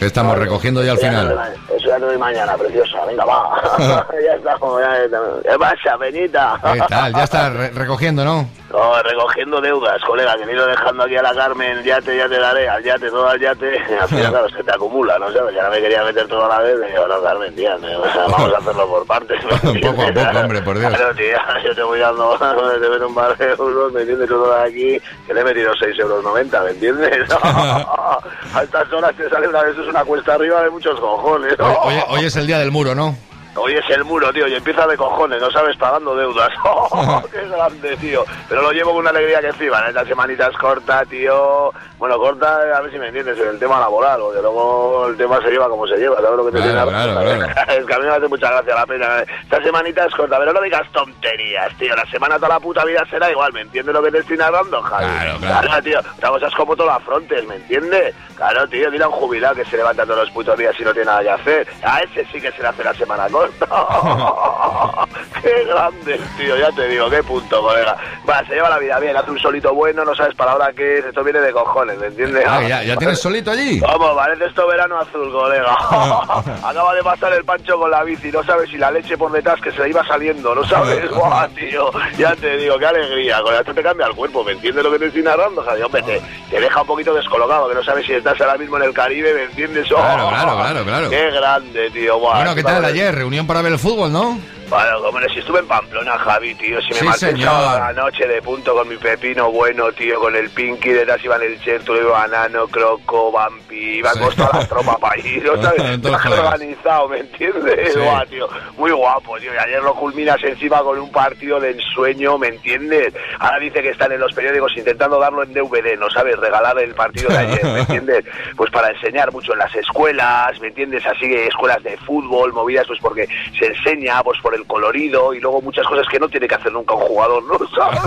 Estamos recogiendo ya al final. Ya te doy mañana, preciosa. Venga, va. ya estamos, ya estamos. ¿Qué pasa, Benita? ¿Qué tal? Ya está re- recogiendo, ¿no? No, recogiendo deudas, colega, que me he ido dejando aquí a la Carmen, yate, ya te daré, al yate, todo al yate, al final, claro, se te acumula, ¿no sabes? Ya no me quería meter todo a la vez, y digo, no, Carmen, tía, me- o sea, vamos a hacerlo por partes. ¿me Poco a poco, hombre, por Dios. Claro, tía, yo te voy dando, te meto un par de euros, ¿me entiendes? Todo de aquí, que le he metido 6,90 euros, ¿me entiendes? a estas horas te sale una vez, es una cuesta arriba de muchos cojones, ¿no? Hoy, hoy- hoy es el día del muro, ¿no? Hoy es el muro, tío, y empieza de cojones, no sabes, pagando deudas. ¡Qué grande, tío! Pero lo llevo con una alegría que encima, ¿no? Esta semanita es corta, tío. Bueno, corta, a ver si me entiendes, en el tema laboral, porque luego el tema se lleva como se lleva, ¿sabes lo que te Claro, tiene claro, claro. Es que a mí me hace mucha gracia la pena. Esta semanita es corta, pero no digas tonterías, tío. La semana toda la puta vida será igual, ¿me entiendes lo que te estoy narrando, Javi? Claro, claro. tío. Otra cosa es como todas las frontes, ¿me entiendes? Claro, tío, dile a un jubilado que se levanta todos los putos días y no tiene nada que hacer. A ese sí que se le hace la semana corta. qué grande, tío, ya te digo, qué punto, colega. Va, se lleva la vida bien, hace un solito bueno, no sabes para ahora qué es, esto viene de cojones, ¿me entiendes? Ah, ¿ya, ya tienes solito allí? Vamos, parece esto verano azul, colega. Acaba de pasar el pancho con la bici, no sabes si la leche por detrás que se le iba saliendo, no sabes, Buah, tío. Ya te digo, qué alegría, colega. Esto te cambia el cuerpo, ¿me entiendes lo que te estoy narrando? Javi? Hombre, te, te deja un poquito descolocado, que no sabes si estás ahora mismo en el Caribe, ¿me entiendes? Oh, Claro, claro, claro, claro. Qué grande, tío. Bueno, ¿qué tal ayer? Reunión para ver el fútbol, ¿no? Bueno, como si estuve en Pamplona, Javi, tío. Si me Sí, marché el señor. sábado a la noche de punto con mi pepino bueno, tío, con el Pinky, detrás iban el Chertulo, Banano, Croco, Vampi, iban con toda la tropa para ir, ¿no ¿sabes? Entonces, Traje joder. organizado, ¿me entiendes? Sí. Guau, tío, muy guapo, tío. Y ayer lo culminas encima con un partido de ensueño, ¿me entiendes? Ahora dice que están en los periódicos intentando darlo en DVD, ¿no sabes? Regalar el partido de ayer, ¿me entiendes? Pues para enseñar mucho en las escuelas, ¿me entiendes? Así que escuelas de fútbol, movidas, pues porque se enseña, pues por el colorido y luego muchas cosas que no tiene que hacer nunca un jugador, ¿no sabes?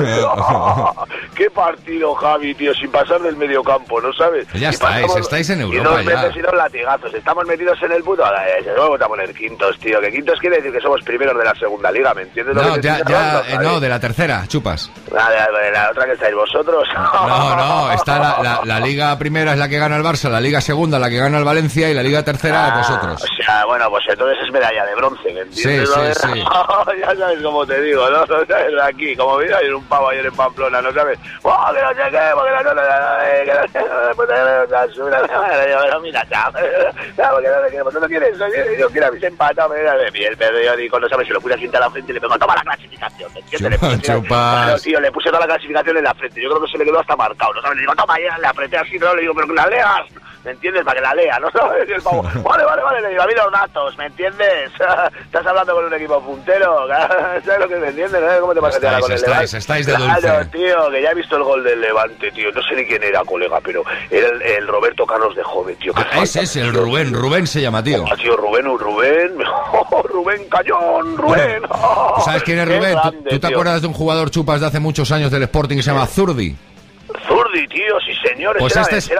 Qué partido, Javi, tío, sin pasar del medio campo, ¿no sabes? Pues Ya Y estáis, pasamos- estáis en Y Europa dos ya. veces y dos latigazos. Estamos metidos en el puto. Vamos a poner quintos, tío. Que quintos quiere decir que somos primeros de la segunda liga, ¿me entiendes? No, ya, ya, hablando, eh, no, de la tercera, chupas. Ah, de- la otra que estáis vosotros. No, no, está la, la- la liga primera es la que gana el Barça, la liga segunda la que gana el Valencia y la liga tercera Ah, vosotros. O sea, bueno, pues entonces es medalla de bronce, ¿me entiendes? Sí, ¿no? sí, sí. ya sabes cómo te digo, ¿no? No sabes aquí, como vi ayer un pavo ayer en Pamplona, ¿no sabes? ¡Oh, que no sé qué! Porque no, no, no, no, eh, que no sé! Pues, eh, basura, pero mira, chao. No, porque no qué, pues no quieres, no yo quiero a mis empatados, mira, de mí el periódico, no sabes, se lo puse así a la frente y le pongo, toma la clasificación, ¿me entiendes? Le. Claro, tío, le puse toda la clasificación en la frente, yo creo que se le quedó hasta marcado, ¿no sabes? Le digo, toma, ya, le apreté así, ¿no? Le digo, pero que la leas, ¿me entiendes? Para que la lea, ¿no sabes? Y el pavo, vale, vale, vale, le digo, a mí los datos, ¿me entiendes? Estás hablando con un equipo puntero, ¿sabes lo que me entiendes? ¿no? ¿Cómo te pasa Estáis, con el estáis, Levante? estáis de Claro, dulce. tío, que ya he visto el gol del Levante, tío, no sé ni quién era, colega, pero era el, el Roberto Carlos de joven, tío. Ah, ese es el. Rubén, Rubén se llama, tío. Ah, tío, Rubén, Rubén, Rubén Cañón, Rubén. ¿Tú ¿Sabes quién es Rubén? ¿Tú- grande, ¿Tú te tío. acuerdas de un jugador chupas de hace muchos años del Sporting que se llama Zurdi? Zurdi, tío, sí señores. Pues este es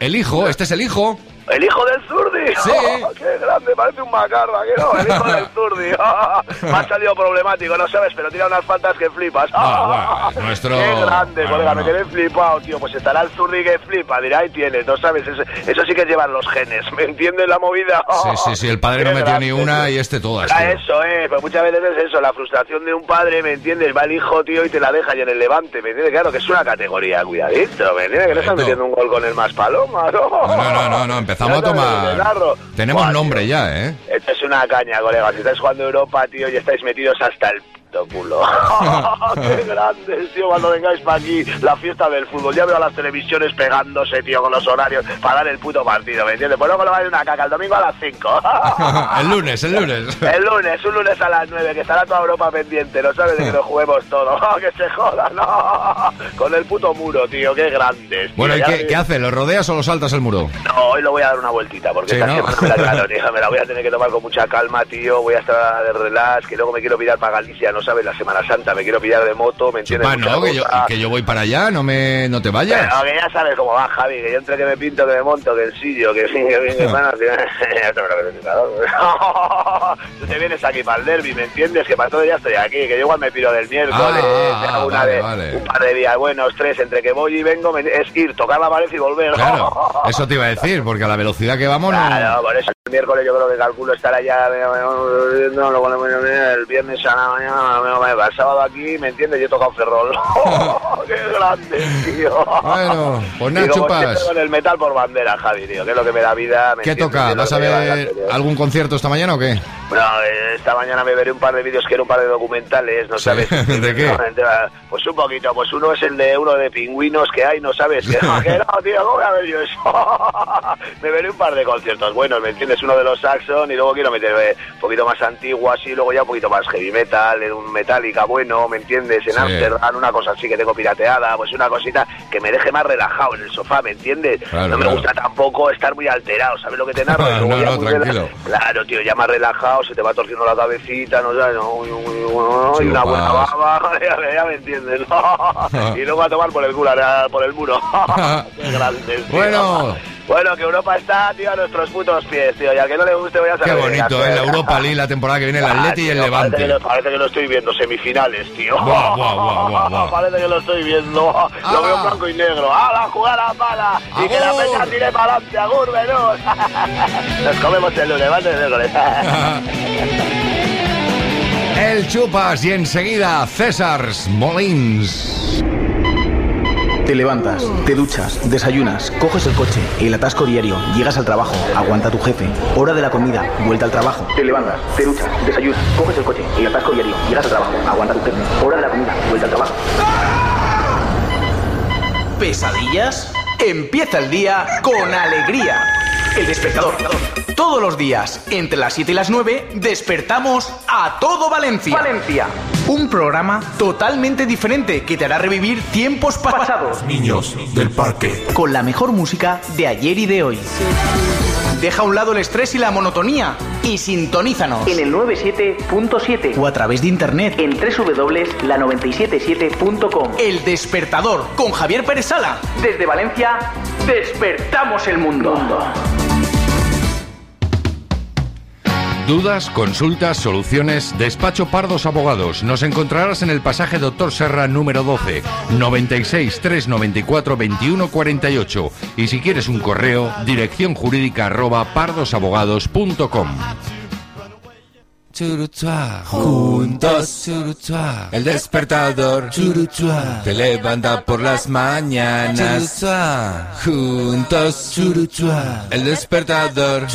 el hijo, este es el hijo. El hijo del Zurdi. Sí. ¡Qué grande! Parece un macarra, que no. El hijo del Zurdi. Me ha salido problemático, no sabes, pero tira unas faltas que flipas. Ah, bueno, nuestro- ¡Qué grande, colega! no. Me quedé flipado, tío. Pues estará el Zurdi que flipa. Dirá, ahí tienes, no sabes. Eso, eso sí que llevan los genes. ¿Me entiendes la movida? Sí, sí, sí, el padre no metió ni grande, una tío. y este todas. Ah, tío. eso, eh, pues muchas veces es eso, la frustración de un padre, ¿me entiendes? Va el hijo, tío, y te la deja y en el levante, ¿me entiendes? Claro, que es una categoría, cuidadito, ¿me entiendes? Que no estás Correcto. metiendo un gol con el más paloma, ¿no? No, no, no, no, no, empezamos a tomar. Tenemos nombre ya, ¿eh? Esto es una caña, colega. Si estáis jugando Europa, tío, y estáis metidos hasta el culo. ¡Qué grandes, tío! Cuando vengáis para aquí, la fiesta del fútbol. Ya veo a las televisiones pegándose, tío, con los horarios para dar el puto partido, ¿me entiendes? Pues luego le va a ir una caca el domingo a las 5. el lunes, el lunes. El lunes, un lunes a las 9, que estará toda Europa pendiente, no sabes de que nos juguemos todo. que se joda, no. Con el puto muro, tío, qué grandes. tío. Bueno, ¿y qué, qué haces? ¿Lo rodeas o lo saltas el muro? No, hoy lo voy a dar una vueltita, porque Sí, esta ¿no? semana me la, claro, tío, me la voy a tener que tomar con mucha calma, tío. Voy a estar de relax, que luego me quiero pillar para Galicia, no sabes, la Semana Santa, me quiero pillar de moto, ¿me entiendes? No, que yo, que yo voy para allá, no me no te vayas. Pero que ya sabes cómo va, Javi, que yo entre que me pinto, que me monto, que el sillo, que fin, que bien, que van, al final- Ya te lo he claro. Tú te vienes aquí para el derby, ¿me entiendes? Que para todo ya estoy aquí, que yo igual me piro del miércoles, Ah, una vale, de- vale. un par de días buenos, tres, entre que voy y vengo, me- es ir, tocar la pared y volver. Claro, eso te iba a decir, porque a la velocidad que vamos no... Por eso miércoles yo creo que calculo estar allá, el viernes a la mañana, el sábado aquí, ¿me entiendes? Yo he tocado Ferrol. ¡Qué grande, tío! Bueno, pues con el metal por bandera, Javi, tío, que es lo que me da vida. ¿me ¿Qué entiendes? toca? ¿Vas a ver algún concierto esta mañana o qué? Bueno, esta mañana me veré un par de vídeos que eran un par de documentales, ¿no Sí, sabes? ¿de qué? Pues un poquito, pues uno es el de uno de pingüinos que hay, ¿no sabes? Que, que no, tío, ¿cómo voy a ver yo eso? me veré un par de conciertos buenos, ¿me entiendes? Uno de los Saxon y luego quiero meter un poquito más antiguo así, luego ya un poquito más heavy metal, en un Metallica bueno, ¿me entiendes? En Sí. Amsterdam, una cosa así que tengo pirateada, pues una cosita que me deje más relajado en el sofá, ¿me entiendes? Claro, no me claro. gusta tampoco estar muy alterado, ¿sabes lo que te narro? Y No, no, tranquilo. Claro, tío, ya más relajado, se te va torciendo la cabecita, no sabes, no, y Sí, una buena baba, ya, ya me entiendes, ¿no? y luego a tomar por el culo, por el muro. Qué tío. Bueno. Bueno, que Europa está, tío, a nuestros putos pies, tío, y al que no le guste voy a Qué saber. bonito, ¿eh? La Europa League, la temporada que viene, el Ah, Atleti y el tío, Parece que, Levante. lo, parece que lo estoy viendo, semifinales, tío. Buah, buah, buah. Parece que lo estoy viendo. Lo veo en blanco y negro. ¡Hala, jugar a pala! Y que la peña tire para adelante, agur. Nos comemos el lunes, ¿vale? El Chupas y enseguida César Molins. Te levantas, te duchas, desayunas, coges el coche, el atasco diario, llegas al trabajo, aguanta tu jefe, hora de la comida, vuelta al trabajo. Te levantas, te duchas, desayunas, coges el coche, el atasco diario, llegas al trabajo, aguanta tu jefe, hora de la comida, vuelta al trabajo. ¿Pesadillas? Empieza el día con alegría. El despertador. Todos los días, entre las 7 y las 9, despertamos a todo Valencia. Valencia. Un programa totalmente diferente que te hará revivir tiempos pasados. Niños del parque. Con la mejor música de ayer y de hoy. Deja a un lado el estrés y la monotonía y sintonízanos en el 97.7 o a través de internet en www.la977.com. El despertador con Javier Pérez Sala. Desde Valencia, despertamos el mundo. Dudas, consultas, soluciones, Despacho Pardos Abogados. Nos encontrarás en el pasaje Doctor Serra número 12, 96 394 21 48. Y si quieres un correo, dirección jurídica arroba pardosabogados.com. Juntos, el despertador, te levanta por las mañanas, juntos, el despertador,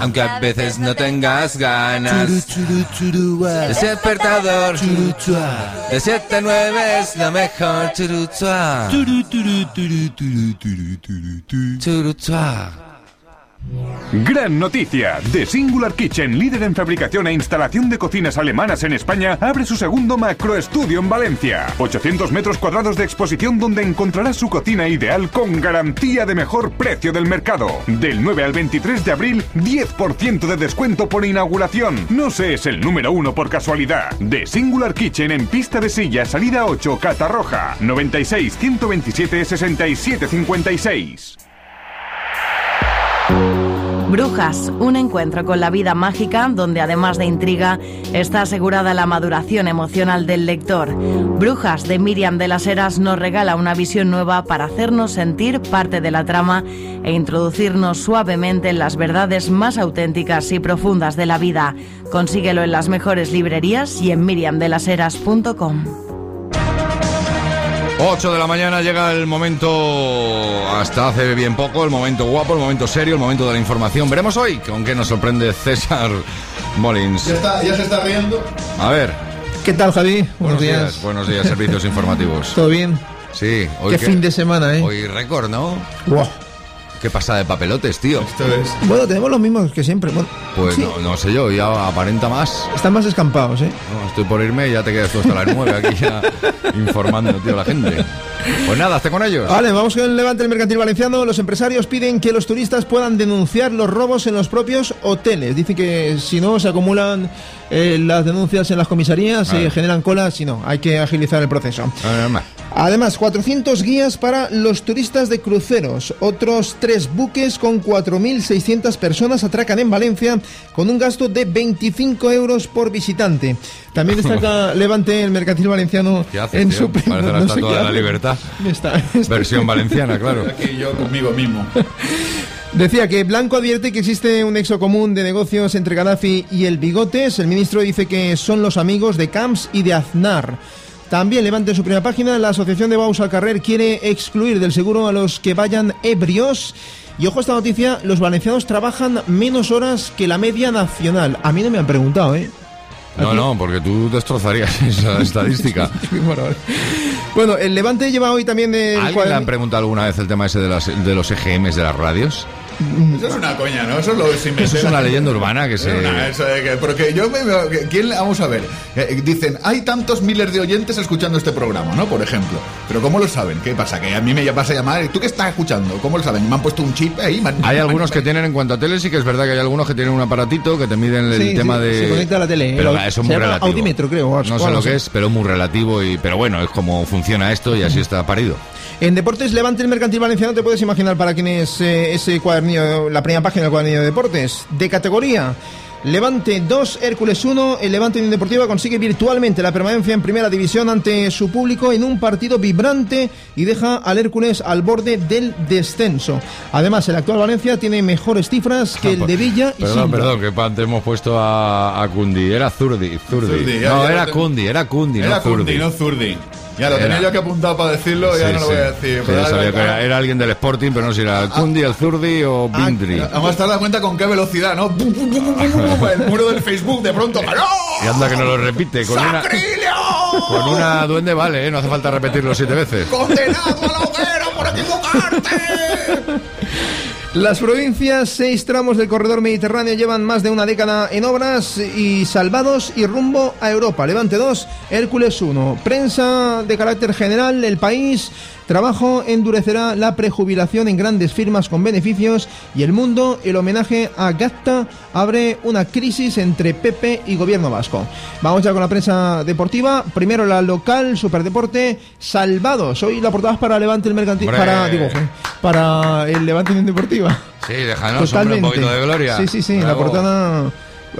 aunque a veces no tengas ganas, el despertador, de 7 a 9 es lo mejor. Gran noticia. The Singular Kitchen, líder en fabricación e instalación de cocinas alemanas en España, abre su segundo macroestudio en Valencia. 800 metros cuadrados de exposición donde encontrarás su cocina ideal con garantía de mejor precio del mercado. Del 9 al 23 de abril, 10% de descuento por inauguración. No se es el número uno por casualidad. The Singular Kitchen en pista de silla, salida 8, Catarroja. 96 127 67 56. Brujas, un encuentro con la vida mágica donde además de intriga está asegurada la maduración emocional del lector. Brujas de Miriam de las Heras nos regala una visión nueva para hacernos sentir parte de la trama e introducirnos suavemente en las verdades más auténticas y profundas de la vida. Consíguelo en las mejores librerías y en miriamdelaseras.com. 8 de la mañana llega el momento, hasta hace bien poco, el momento guapo, el momento serio, el momento de la información. Veremos hoy con qué nos sorprende César Molins. Ya, está, ya se está riendo. A ver. ¿Qué tal, Javi? Buenos, días. Buenos días, servicios informativos. ¿Todo bien? Sí. Hoy Qué fin de semana, ¿eh? Hoy récord, ¿no? Buah. ¿Qué pasa de papelotes, tío? Esto es. Bueno, tenemos los mismos que siempre. Bueno, Pues sí, no, no sé yo, ya aparenta más. Están más escampados, ¿eh? No, estoy por irme y ya te quedas tú hasta las 9 aquí ya informando, tío, a la gente. Pues nada, hazte con ellos. Vale, vamos con el levante del mercantil valenciano. Los empresarios piden que los turistas puedan denunciar los robos en los propios hoteles. Dicen que si no se acumulan eh, las denuncias en las comisarías, se Vale. generan colas. Si no, hay que agilizar el proceso. Además, 400 guías para los turistas de cruceros. Otros tres buques con 4.600 personas atracan en Valencia con un gasto de 25 euros por visitante. También destaca Levante el mercantil valenciano ¿Qué haces, en tío? su Parece la no sé de la hace. libertad. Está- está- Versión valenciana, claro. Aquí yo conmigo mismo. Decía que Blanco advierte que existe un nexo común de negocios entre Gaddafi y el Bigotes. El ministro dice que son los amigos de Camps y de Aznar. También levanta en su primera página, la Asociación de Baus al Carrer quiere excluir del seguro a los que vayan ebrios. Y ojo a esta noticia, los valencianos trabajan menos horas que la media nacional. A mí no me han preguntado, ¿eh? No, no, porque tú destrozarías esa estadística. bueno, el Levante lleva hoy también el ¿A ¿Alguien le han preguntado alguna vez el tema ese de, las, de los EGMs de las radios? Eso es una coña, ¿no? Eso es lo que Eso es una leyenda urbana que se... Una, eso de que- porque yo me ¿quién, vamos a ver, eh, dicen, hay tantos miles de oyentes escuchando este programa, ¿no? Por ejemplo. Pero ¿cómo lo saben? ¿Qué pasa? Que a mí me vas a llamar, ¿tú qué estás escuchando? ¿Cómo lo saben? Me han puesto un chip ahí. me han- Hay algunos que tienen en cuanto a tele, sí que es verdad que hay algunos que tienen un aparatito que te miden el Sí, tema sí, de... se conecta a la tele. Pero El- eso es muy relativo. audímetro, creo, No sé lo que es, pero es muy relativo y... Pero bueno, es como funciona esto y así está parido. En Deportes Levante el Mercantil Valenciano te puedes imaginar para quién es eh, ese cuadernillo, la primera página del cuadernillo de deportes. De categoría, Levante 2, Hércules 1. El Levante Unión Deportiva consigue virtualmente la permanencia en primera división ante su público en un partido vibrante y deja al Hércules al borde del descenso. Además, el actual Valencia tiene mejores cifras que el de Villa y Perdón, Simba. perdón, que te hemos puesto a, a Cundi. Era Zurdi, Zurdi. Zurdi, no, era Cundi, era Cundi, Era no Zurdi. Zurdi, no Zurdi. Ya lo tenía yo que apuntar para decirlo, ya Sí, no lo voy a decir. Sí, ya sabía que era, era alguien del Sporting, pero no sé si era el Kundi, el Zurdi o Ah, Bindri. Te has dado cuenta con qué velocidad, ¿no? Bum, bum, bum, El muro del Facebook de pronto. ¡Aló! Y anda que no lo repite. Con una, con una duende vale, ¿eh? no hace falta repetirlo siete veces. ¡Condenado a la hoguera por equivocarte! Las provincias, seis tramos del corredor mediterráneo llevan más de una década en obras y salvados y rumbo a Europa. Levante 2, Hércules 1. Prensa de carácter general, el país. Trabajo endurecerá la prejubilación en grandes firmas con beneficios y el mundo, el homenaje a Gatta, abre una crisis entre PP y gobierno vasco. Vamos ya con la prensa deportiva. Primero la local, Superdeporte, salvados. Hoy la portada es para Levante el Mercantil, Hombre. para, digo, para el Levante Unión Deportiva. Sí, déjanos un poquito de gloria. Sí, sí, sí, la Bravo. portada.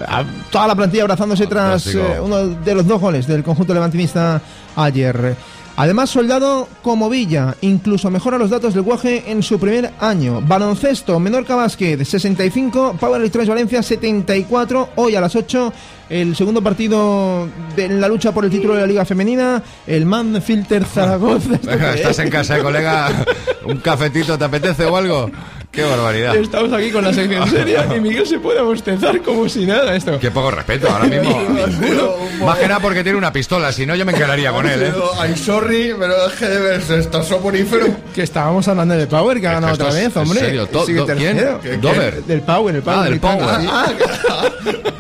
a- Toda la plantilla abrazándose tras eh, uno de los dos goles del conjunto levantinista ayer. Además, Soldado como Villa, incluso mejora los datos del Guaje en su primer año. Baloncesto, Menorca Basket, 65, Power Electronics Valencia, 74. Hoy a las 8, el segundo partido de la lucha por el título de la Liga Femenina, el Man Filter Zaragoza. Venga, estás en casa, ¿eh, colega. Un cafetito, ¿te apetece o algo? Qué barbaridad. Estamos aquí con la sección seria y Miguel se puede bostezar como si nada esto. Qué poco respeto, ahora mismo. Más que nada porque tiene una pistola, si no yo me encararía con él, ¿eh? Ay, sorry, pero es que debes estar soporífero. Que estábamos hablando del Power, que ha ganado otra vez, ¿en hombre. serio? Sigue do- ¿quién? tercero. ¿Qué- Dover? Del Power, el Power. Ah, del Power.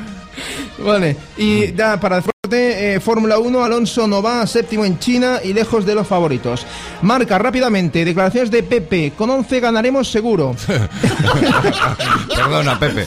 Vale, y ya para deporte, eh, Fórmula 1, Alonso no va séptimo en China y lejos de los favoritos. Marca rápidamente, declaraciones de Pepe, con 11 ganaremos seguro. Perdona, Pepe.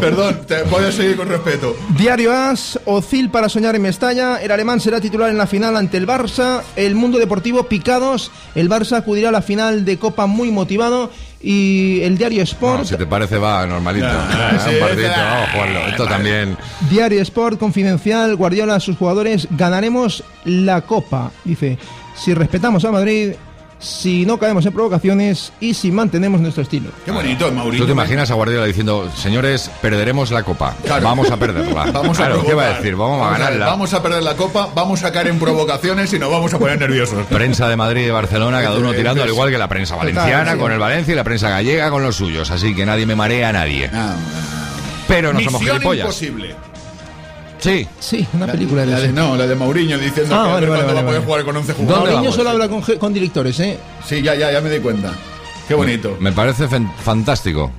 Perdón, te puedes seguir con respeto. Diario As, Ozil para soñar en Mestalla, el alemán será titular en la final ante el Barça, el mundo deportivo picados, el Barça acudirá a la final de Copa muy motivado y el Diario Sport, No, si te parece, va normalito. Ah, sí, un partidito, sí. vamos a jugarlo. Esto también. Diario Sport confidencial, Guardiola a sus jugadores, ganaremos la Copa. Dice, si respetamos a Madrid, si no caemos en provocaciones y si mantenemos nuestro estilo. Qué bonito, Mauricio. ¿Tú te imaginas a Guardiola diciendo, señores, perderemos la copa? Claro. Vamos a perderla. Vamos a claro, ¿qué va a decir? Vamos, a ver, ganarla. Vamos a perder la copa, vamos a caer en provocaciones y nos vamos a poner nerviosos. Prensa de Madrid y de Barcelona, cada uno tirando, al igual que la prensa valenciana con el Valencia y la prensa gallega con los suyos. Así que nadie me marea a nadie. Pero no somos gilipollas. imposible. Sí. Sí, una película de La de, eso. no, la de Mourinho diciendo Ah, que a vale, ver vale, va a vale, poder vale. jugar con 11 ¿Dónde jugadores. Mourinho solo habla con, con directores, ¿eh? Sí, ya, ya, ya me di cuenta. Qué bonito. Me parece fen- fantástico.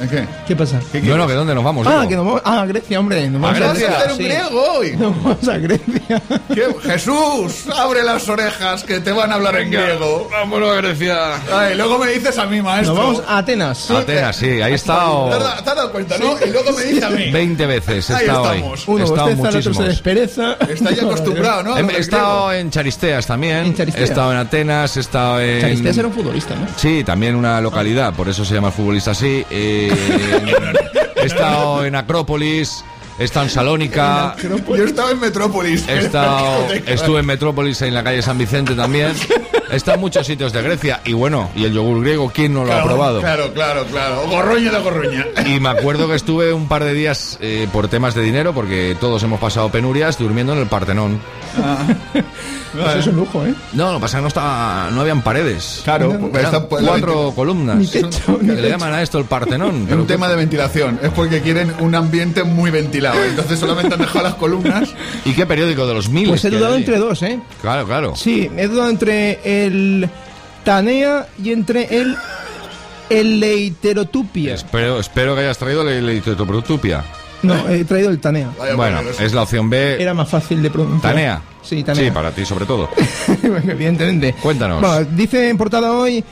¿En qué? ¿Qué pasa? ¿Qué No, no, que ¿dónde nos vamos? Ah, hijo? que nos vamos ah, a Grecia, hombre. Nos vamos ¿A a Grecia? Grecia. hacer un sí. griego hoy? Nos vamos a Grecia. ¿Qué? Jesús, abre las orejas que te van a hablar en griego. Vámonos a Grecia. Ay, luego me dices a mí, maestro. Nos vamos a Atenas. Atenas, sí, ahí he ¿Te estado te has dado cuenta, no? Y luego me dices a mí. 20 veces. He Ahí estado ahí. estamos. He Uno estado bosteza, el otro se muchísimos. despereza. Está ya acostumbrado, ¿no? He, he estado en Charisteas también. En Charisteas. He estado en Atenas, he estado en. Charistés era un futbolista, ¿no? Sí, también una localidad, por eso se llama el futbolista así. Eh, he estado en Acrópolis, he estado en Salónica, Yo estaba en Metrópolis. he estado, estuve en Metrópolis en la calle San Vicente también. He estado en muchos sitios de Grecia y bueno, y el yogur griego, ¿quién no lo ha probado? Claro, claro, claro. Gorroña de gorroña. Y me acuerdo que estuve un par de días eh, por temas de dinero, porque todos hemos pasado penurias durmiendo en el Partenón. Eso es un lujo, ¿eh? No, lo que pasa es que no, estaba, no habían paredes. Claro, pues pues cuatro columnas. Ni techo, ni Que le llaman a esto el Partenón. Es un tema de ventilación. Es porque quieren un ambiente muy ventilado. Entonces solamente han dejado las columnas. ¿Y qué periódico de los miles? Pues he dudado entre dos, ¿eh? Claro, claro. Sí, he dudado entre el Tanea y entre el el Leiterotupia. Espero, espero que hayas traído la litotopia. No, he traído el Tanea. Vaya Bueno, es la opción B. Era más fácil de pronunciar. Tanea. Sí, Tanea. Sí, para ti sobre todo. Evidentemente. Cuéntanos. Bueno, dice en portada hoy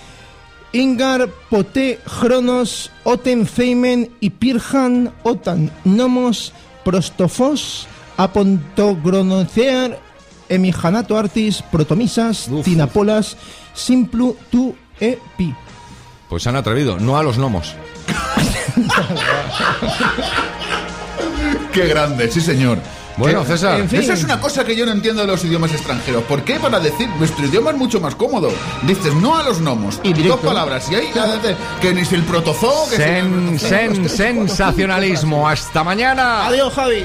Ingar, Poté, Chronos, Oten, Feimen y Pirhan, Otan, Nomos, Prostofos, Apontogronocear, Emijanato Artis, Protomisas, Uf. Tinapolas, Simplu, Tu, E, Pi. Pues se han atrevido, no a los gnomos. Qué grande, sí señor. Bueno, César. en fin. Esa es una cosa que yo no entiendo de los idiomas extranjeros. ¿Por qué para decir nuestro idioma es mucho más cómodo? Dices no a los gnomos. Y directo. Dos palabras. Y ahí que ni si el protozoo, que si Sen, sen, sensacionalismo. Hasta mañana. Adiós, Javi.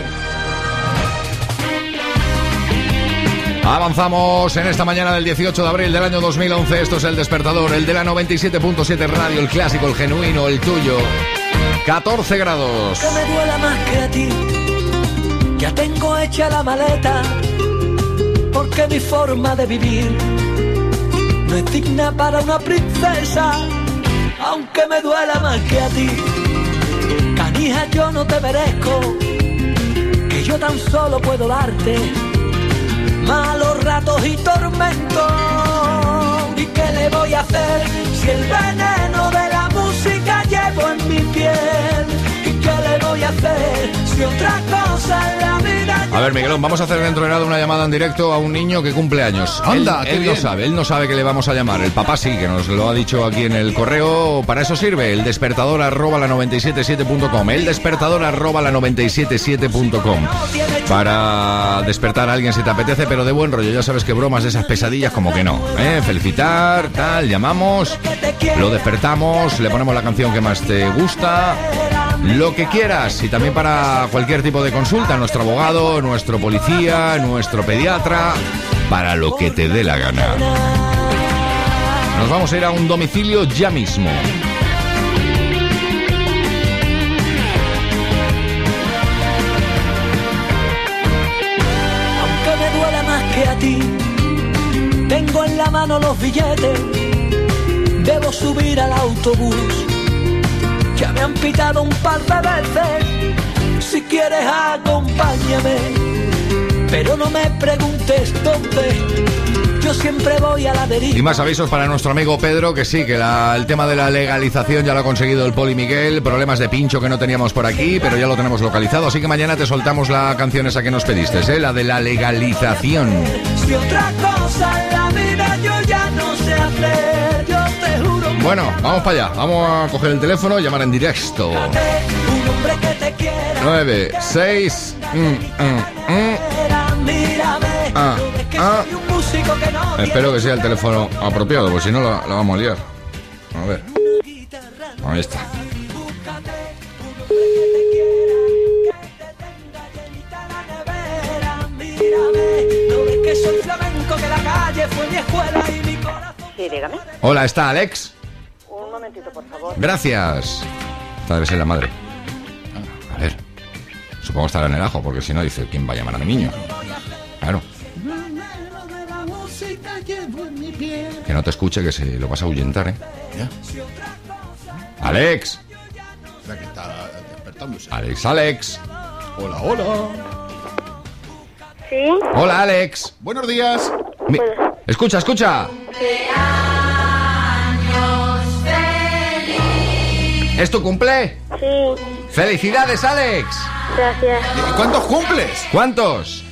Avanzamos en esta mañana del 18 de abril del año 2011. Esto es el despertador, el de la 97.7 radio, el clásico, el genuino, el tuyo. 14 grados. que me duela más que a ti. Ya tengo hecha la maleta, porque mi forma de vivir no es digna para una princesa, aunque me duela más que a ti. Canija, yo no te merezco, que yo tan solo puedo darte malos ratos y tormentos. ¿Y qué le voy a hacer si el veneno de la música llevo en mi piel? ¿Y qué le voy a hacer si otra cosa en la vida A ver, Miguelón, vamos a hacer dentro de nada una llamada en directo a un niño que cumple años. Anda, él, qué él no sabe, él no sabe que le vamos a llamar. El papá sí, que nos lo ha dicho aquí en el correo. Para eso sirve el despertador arroba la 977.com. El despertador arroba la 977.com. Para despertar a alguien si te apetece, pero de buen rollo. Ya sabes que bromas de esas pesadillas como que no. ¿eh? Felicitar, tal, llamamos, lo despertamos, le ponemos la canción que más te gusta. Lo que quieras y también para cualquier tipo de consulta, nuestro abogado, nuestro policía, nuestro pediatra, para lo que te dé la gana. Nos vamos a ir a un domicilio ya mismo. aunque me duela más que a ti. Tengo en la mano los billetes, debo subir al autobús. Ya me han pitado un par de veces, si quieres acompáñame. Pero no me preguntes dónde, yo siempre voy a la deriva. Y más avisos para nuestro amigo Pedro, que sí, que la- el tema de la legalización ya lo ha conseguido el Poli Miguel, problemas de pincho que no teníamos por aquí, pero ya lo tenemos localizado, así que mañana te soltamos la canción esa que nos pediste, ¿eh? la de la legalización. Si otra cosa en la vida yo ya no sé hacer, yo te juro. Bueno, vamos para allá, vamos a coger el teléfono y llamar en directo. Un hombre que te quiera, 9, 6, mírame. ah, ah. Soy un músico que no Espero que sea el teléfono apropiado, porque si no la, la vamos a liar. A ver. Ahí está. Sí, dígame. Hola, ¿está Alex? Un momentito, por favor. Gracias. Esta debe ser la madre. A ver. Supongo que estará en el ajo, porque si no dice, ¿quién va a llamar a mi niño? Claro. Que no te escuche, que se lo vas a ahuyentar, ¿eh? Alex. Espera, que está despertándose. Alex, Alex. Hola, hola. Sí. Hola, Alex. Buenos días. Mi- Escucha, escucha. ¿Es tu cumple? Sí, ¡Felicidades, Alex! gracias. ¿Y cuántos cumples? ¿Cuántos?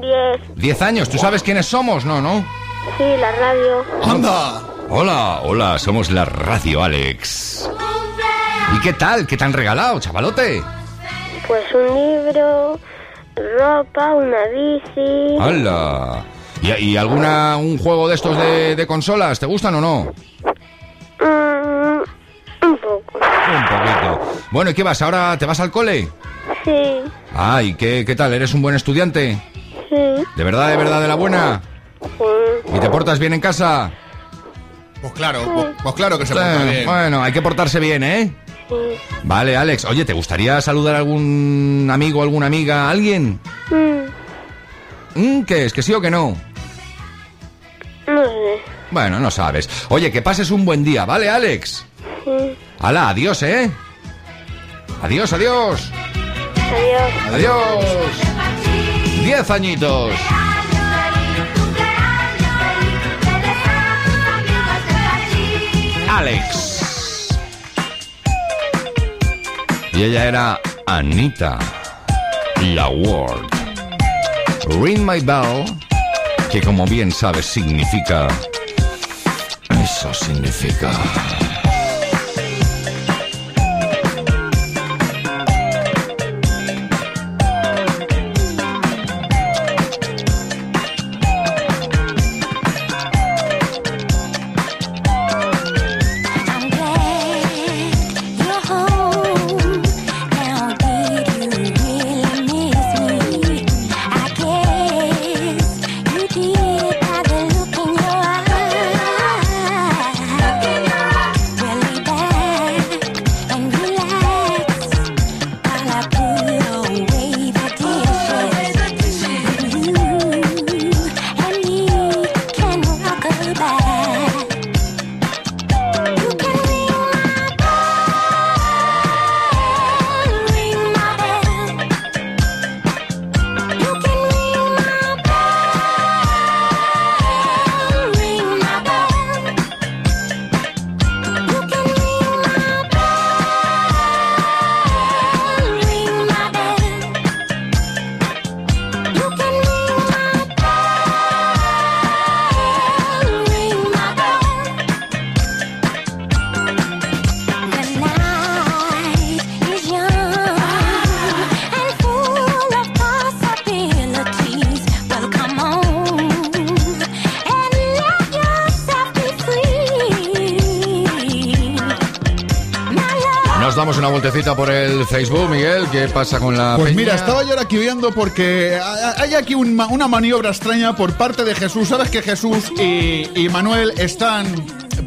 Diez. Diez años. ¿Tú sabes quiénes somos? No, ¿no? Sí, la radio. ¡Anda! Hola, hola, somos la radio, Alex. ¿Y qué tal? ¿Qué te han regalado, chavalote? Pues un libro, ropa, una bici. ¡Hala! ¿Y, y alguna un juego de estos de, de consolas? ¿Te gustan o no? Mm, un poco. Un poquito. Bueno, ¿y qué vas? ¿Ahora te vas al cole? Sí, Ay, ¿qué, qué tal? ¿Eres un buen estudiante? sí, ¿De verdad, de verdad, de la buena? sí. ¿Y te portas bien en casa? Pues claro, pues, pues claro que se Sí, porta bien. Bueno, hay que portarse bien, ¿eh? sí. Vale, Alex. Oye, ¿te gustaría saludar a algún amigo, alguna amiga, alguien? Mm, Mm, ¿Qué es? ¿Que sí o que no? no sé. Bueno, no sabes. Oye, que pases un buen día, ¿vale, Alex? Hala, adiós, ¿eh? Adiós, adiós. Adiós. Adiós. Diez añitos. Alex. Y ella era Anita La Ward. Ring My Bell, que como bien sabes significa... Eso significa... una vueltecita por el Facebook, Miguel. ¿Qué pasa con la Pues peña? mira, estaba yo ahora aquí viendo porque ha- hay aquí un una maniobra extraña por parte de Jesús. Sabes que Jesús y, y Manuel están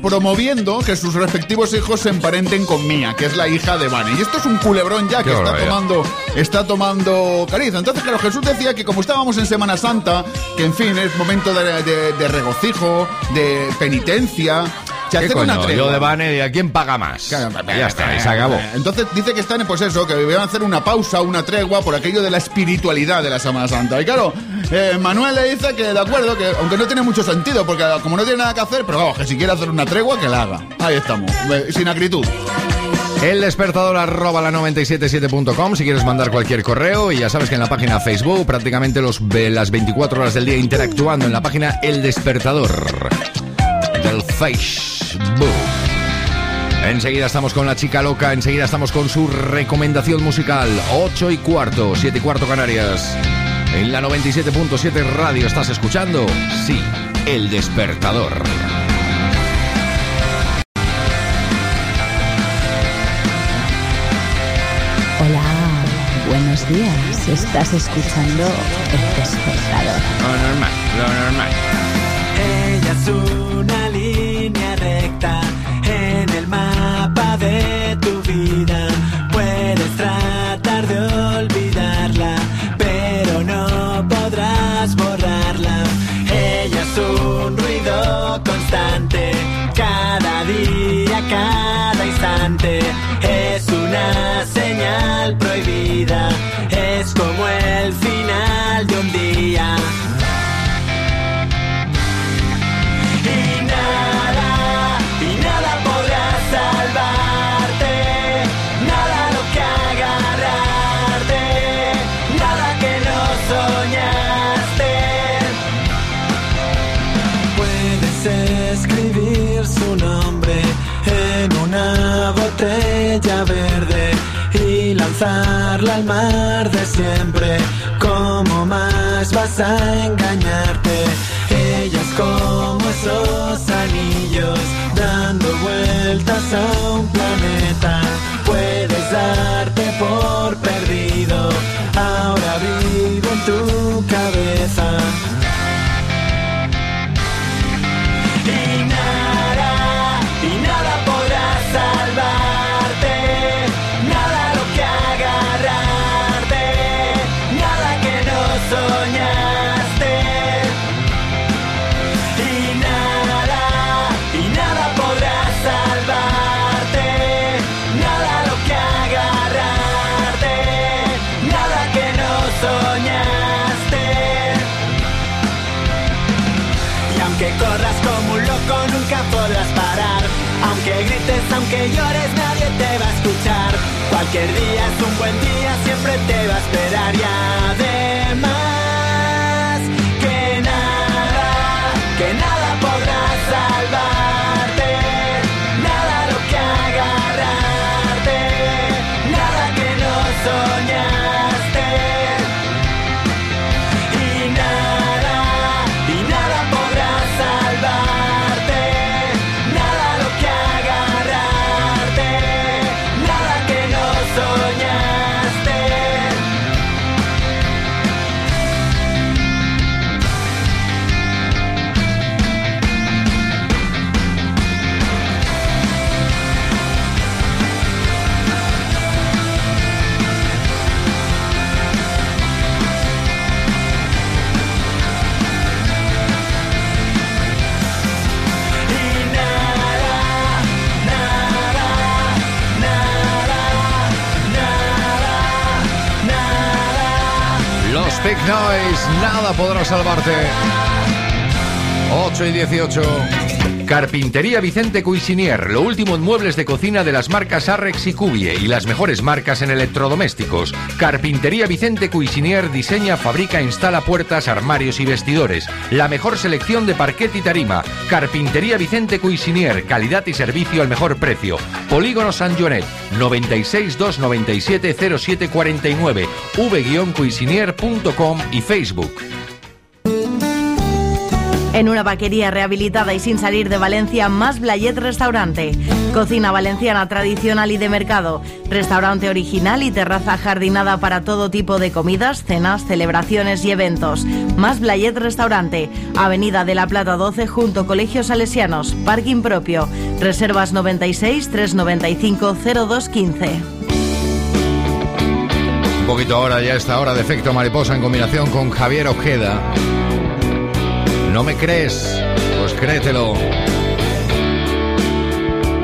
promoviendo que sus respectivos hijos se emparenten con Mía, que es la hija de Vane. Y esto es un culebrón ya Qué que está tomando, está tomando cariz. Entonces, claro, Jesús decía que como estábamos en Semana Santa, que en fin, es momento de, de- de regocijo, de penitencia. Se una tregua. Yo de Bane, ¿y a quién paga más? ya está, y se acabó. Entonces dice que están, pues eso, que van a hacer una pausa, una tregua por aquello de la espiritualidad de la Semana Santa. Y claro, eh, Manuel le dice que de acuerdo, que aunque no tiene mucho sentido, porque como no tiene nada que hacer, pero vamos, que si quiere hacer una tregua, que la haga. Ahí estamos, eh, sin acritud. El despertador arroba la 977.com si quieres mandar cualquier correo y ya sabes que en la página Facebook prácticamente los, las 24 horas del día interactuando en la página El Despertador del Facebook. Enseguida estamos con la chica loca, enseguida estamos con su recomendación musical 8 y cuarto, 7 y cuarto Canarias. En la 97.7 radio estás escuchando, sí, El Despertador. Hola, buenos días. Estás escuchando El Despertador. Lo normal, lo normal. Ella es una en el mapa de tu vida. Puedes tratar de olvidarla, pero no podrás borrarla. Ella es un ruido constante, cada día, cada instante. Es una señal prohibida, siempre. ¿Cómo más vas a engañarte? Ella es como esos anillos dando vueltas a un planeta. Puedes Cualquier día es un buen día, siempre te va a esperar Y Noise, nada podrá salvarte. 8 y 18. Carpintería Vicente Cuisinier, lo último en muebles de cocina de las marcas Arrex y Cubie y las mejores marcas en electrodomésticos. Carpintería Vicente Cuisinier diseña, fabrica, instala puertas, armarios y vestidores. La mejor selección de parquet y tarima. Carpintería Vicente Cuisinier, calidad y servicio al mejor precio. Polígono San Jonet, 96 297 0749, v-cuisinier.com y Facebook. En una vaquería rehabilitada y sin salir de Valencia, más Blayet Restaurante. Cocina valenciana tradicional y de mercado. Restaurante original y terraza jardinada para todo tipo de comidas, cenas, celebraciones y eventos. Más Blayet Restaurante. Avenida de la Plata 12 junto Colegios Salesianos. Parking propio. Reservas 96 395 0215. Un poquito ahora, ya esta hora de efecto mariposa en combinación con Javier Ojeda. ¿No me crees? Pues créetelo.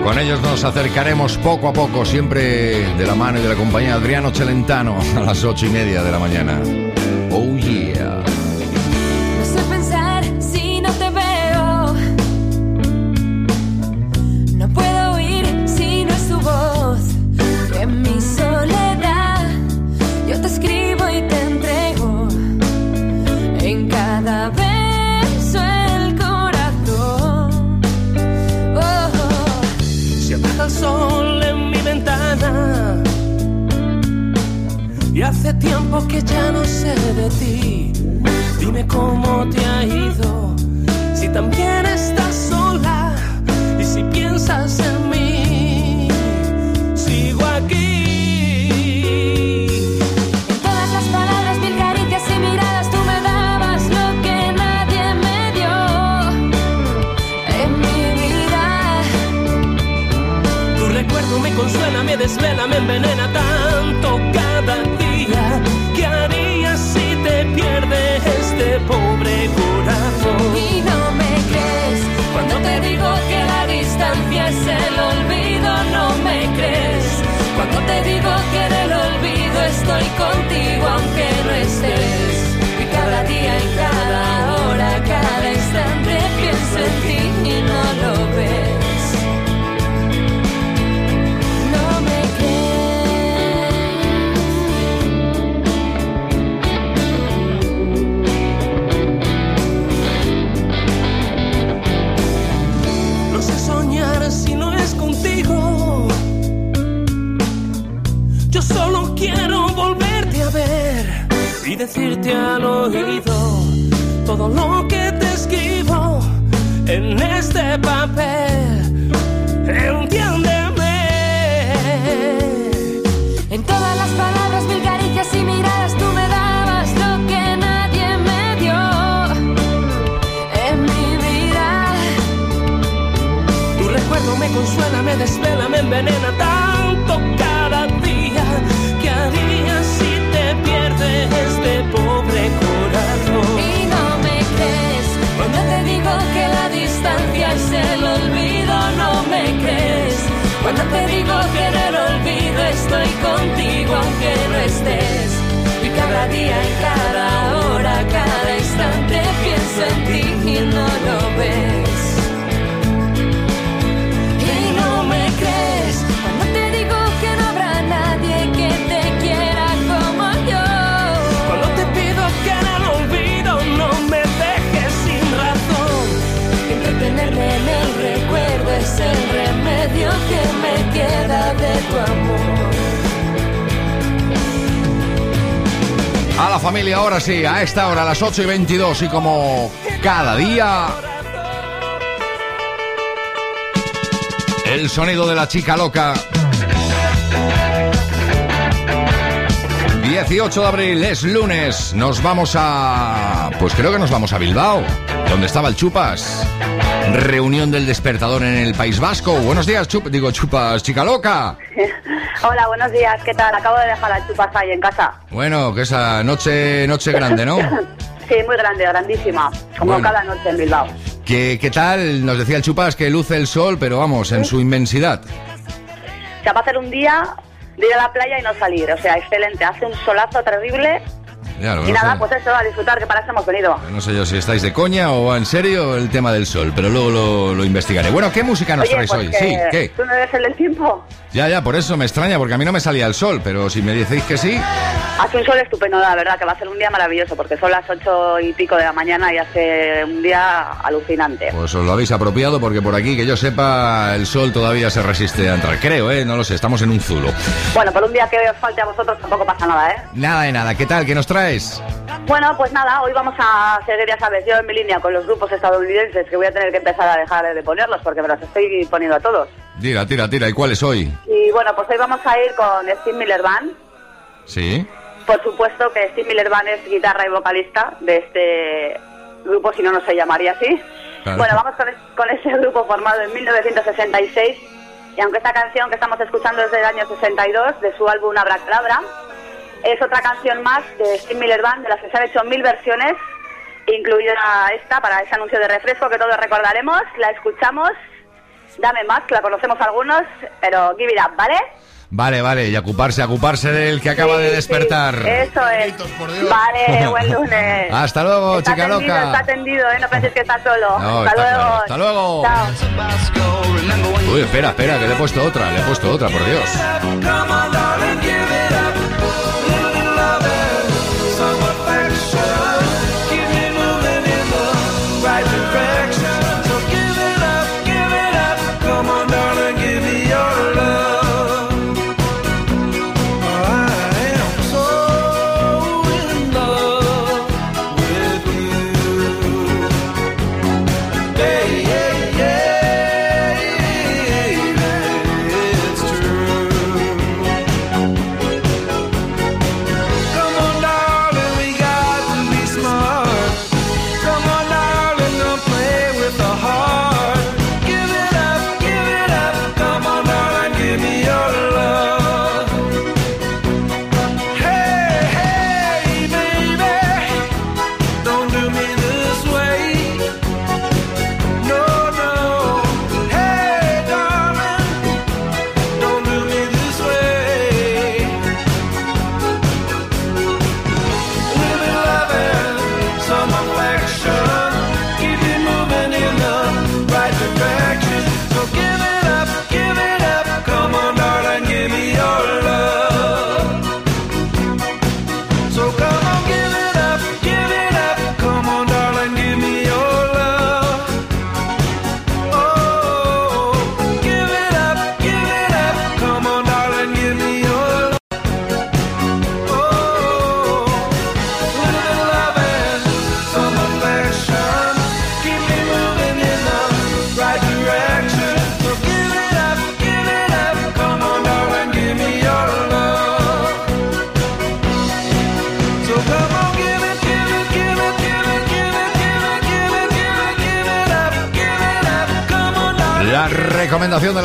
Con ellos nos acercaremos poco a poco, siempre de la mano y de la compañía Adriano Celentano, a las ocho y media de la mañana. Y hace tiempo que ya no sé de ti. Dime cómo te ha ido, si también estás sola y si piensas en mí. Sigo aquí. Todas las palabras, mil caricias y miradas, tú me dabas lo que nadie me dio en mi vida. Tu recuerdo me consuela, me desvela, me envenena tanto si no es contigo. Yo solo quiero volverte a ver y decirte al oído todo lo que te escribo en este papel. Consuela, me desvela, me envenena tanto cada día. ¿Qué harías si te pierdes este pobre corazón? Y no me crees cuando te digo que la distancia es el olvido, no me crees. Cuando te digo que en el olvido estoy contigo aunque no estés. Y cada día y cada hora, cada instante pienso en ti y no lo A la familia ahora sí, a esta hora, a las 8 y 22 y como cada día... El sonido de la chica loca. 18 de abril es lunes. Nos vamos a... Pues creo que nos vamos a Bilbao, donde estaba el Chupas. Reunión del despertador en el País Vasco. Buenos días, Chup... digo Chupas, chica loca. Hola, buenos días, ¿qué tal? Acabo de dejar la chupas ahí en casa. Bueno, que esa noche, noche grande, ¿no? Sí, muy grande, grandísima, como Bueno. cada noche en Bilbao. ¿Qué, ¿Qué tal? Nos decía el Chupas que luce el sol, pero vamos, en su inmensidad. O sea, va a ser un día de ir a la playa y no salir, o sea, excelente, hace un solazo terrible Ya, y nada, sé, pues eso, a disfrutar, que para eso hemos venido. no sé yo si estáis de coña o en serio el tema del sol, pero luego lo, lo investigaré. Bueno, ¿qué música nos Oye, traes pues hoy? que Sí, ¿qué? ¿Tú no eres el del tiempo? Ya, ya, por eso me extraña, porque a mí no me salía el sol, pero si me decís que sí, Hace un sol estupendo, la verdad, que va a ser un día maravilloso, porque son las ocho y pico de la mañana y hace un día alucinante. Pues os lo habéis apropiado porque por aquí, que yo sepa, el sol todavía se resiste a entrar. Creo, ¿eh? No lo sé, estamos en un zulo. Bueno, por un día que os falte a vosotros tampoco pasa nada, ¿eh? Nada de nada. ¿Qué tal? ¿Qué nos traes? Bueno, pues nada, hoy vamos a seguir, ya sabes, yo en mi línea con los grupos estadounidenses, que voy a tener que empezar a dejar de ponerlos, porque me los estoy poniendo a todos. Tira, tira, tira. ¿Y cuál es hoy? Y bueno, pues hoy vamos a ir con Steve Miller Band. Sí. Por supuesto que Steve Miller Band es guitarra y vocalista de este grupo, si no, no se llamaría así. Claro. Bueno, vamos con, con ese grupo formado en 1966. Y aunque esta canción que estamos escuchando es del año 62, de su álbum Abracadabra, es otra canción más de Steve Miller Band, de las que se han hecho mil versiones, incluida esta para ese anuncio de refresco que todos recordaremos. La escuchamos. Dame más, que la conocemos algunos, pero give it up, ¿vale? Vale, vale. Y ocuparse, ocuparse del que acaba de despertar. sí, eso es. Vale, buen lunes. Hasta luego, Está chica atendido, loca. Está atendido, ¿eh? No penses que está solo. No, hasta está luego. claro. Hasta luego. Chao. Uy, espera, espera, que le he puesto otra, le he puesto otra, por Dios.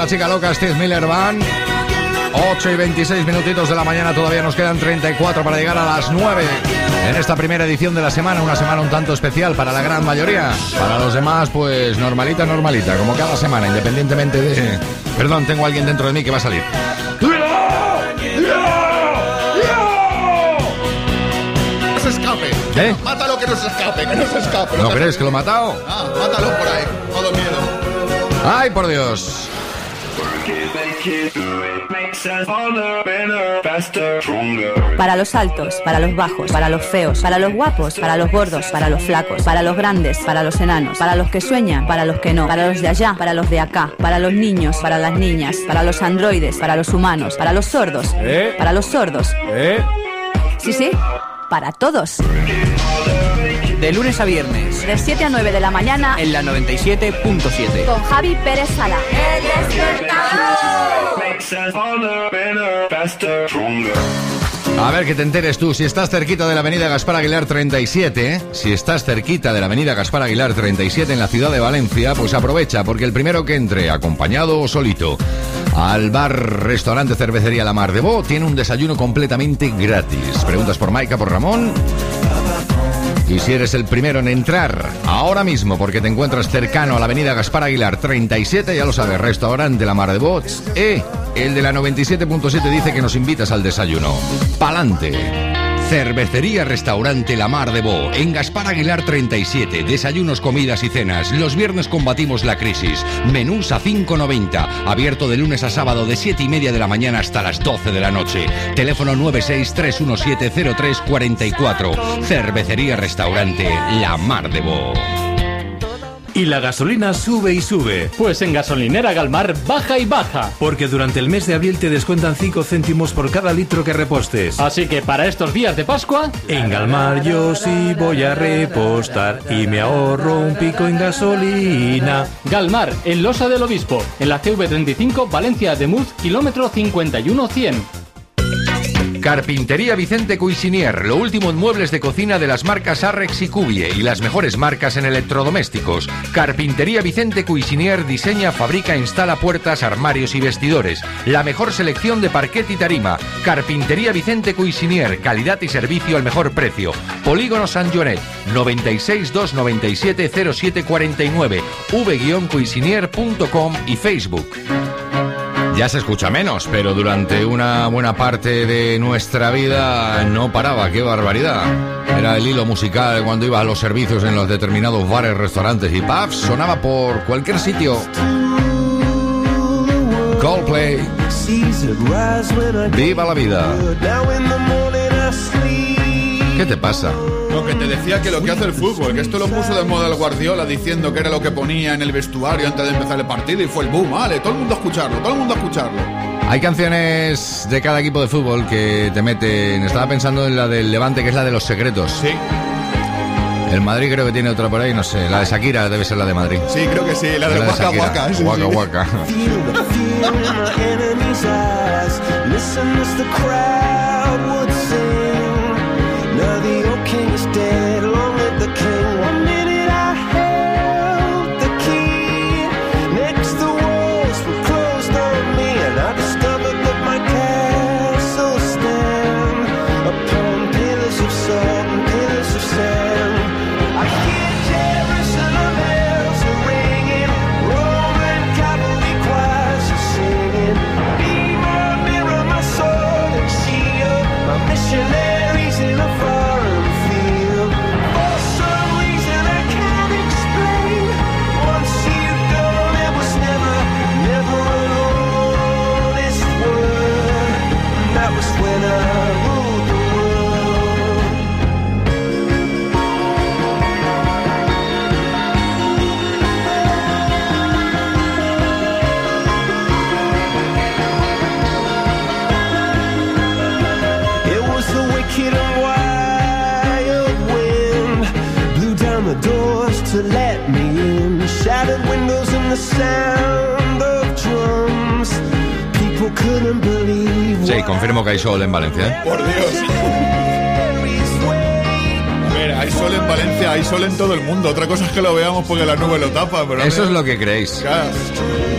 La chica loca Steve Miller Band. 8 y 26 minutitos de la mañana, todavía nos quedan 34 para llegar a las 9 en esta primera edición de la semana, una semana un tanto especial para la gran mayoría. Para los demás, pues normalita, normalita, como cada semana, independientemente de... Perdón, tengo a alguien dentro de mí que va a salir. No se escape. ¿Eh? Mátalo que no se escape, que no se escape. ¿No te- crees que lo he matado? Ah, mátalo por ahí, todo miedo. ¡Ay, por Dios! Para los altos, para los bajos, para los feos, para los guapos, para los gordos, para los flacos, para los grandes, para los enanos, para los que sueñan, para los que no, para los de allá, para los de acá, para los niños, para las niñas, para los androides, para los humanos, para los sordos, ¿Eh? para los sordos. ¿Eh? Sí, sí, para todos. De lunes a viernes. De 7 a 9 de la mañana En la 97.7. con Javi Pérez Sala. A ver, que te enteres tú, si estás cerquita de la avenida Gaspar Aguilar 37, ¿eh? si estás cerquita de la avenida Gaspar Aguilar 37 en la ciudad de Valencia, pues aprovecha, porque el primero que entre, acompañado o solito, al bar, restaurante, cervecería La Mar de Bo, tiene un desayuno completamente gratis. Preguntas por Maika, por Ramón. Y si eres el primero en entrar ahora mismo porque te encuentras cercano a la avenida Gaspar Aguilar 37, ya lo sabes, restaurante La Mar de Bots, eh, el de la 97.7 dice que nos invitas al desayuno. ¡Pa'lante! Cervecería Restaurante La Mar de Bo, en Gaspar Aguilar 37. Desayunos, comidas y cenas. Los viernes combatimos la crisis. Menús a 5.90. Abierto de lunes a sábado de 7 y media de la mañana hasta las 12 de la noche. Teléfono 963170344. Cervecería Restaurante La Mar de Bo. Y la gasolina sube y sube. Pues en Gasolinera Galmar baja y baja. Porque durante el mes de abril te descuentan 5 céntimos por cada litro que repostes. Así que para estos días de Pascua, En Galmar yo sí voy a repostar y me ahorro un pico en gasolina. Galmar, en Losa del Obispo, en la CV35 Valencia de Muz, kilómetro 51100. Carpintería Vicente Cuisinier, lo último en muebles de cocina de las marcas Arrex y Cubie y las mejores marcas en electrodomésticos. Carpintería Vicente Cuisinier diseña, fabrica, instala puertas, armarios y vestidores. La mejor selección de parquet y tarima. Carpintería Vicente Cuisinier, calidad y servicio al mejor precio. Polígono San Jonet, 96 297 0749, v-cuisinier.com y Facebook. Ya se escucha menos, pero durante una buena parte de nuestra vida no paraba, qué barbaridad. Era el hilo musical cuando iba a los servicios en los determinados bares, restaurantes y pubs, sonaba por cualquier sitio. Coldplay. Viva la vida. ¿Qué te pasa? Lo que te decía que lo que hace el fútbol, que esto lo puso de moda el Guardiola diciendo que era lo que ponía en el vestuario antes de empezar el partido y fue el boom, vale, todo el mundo a escucharlo, todo el mundo a escucharlo. Hay canciones de cada equipo de fútbol que te meten. Estaba pensando en la del Levante, que es la de los secretos. Sí. El Madrid creo que tiene otra por ahí, no sé. La de Shakira debe ser la de Madrid. Sí, creo que sí, la de Waka Shakira. Waka. sí, Sí, confirmo que hay sol en Valencia. ¿eh? Por Dios. A ver, hay sol en Valencia, hay sol en todo el mundo. Otra cosa es que lo veamos porque la nube lo tapa, pero... Eso es lo que creéis. Ya,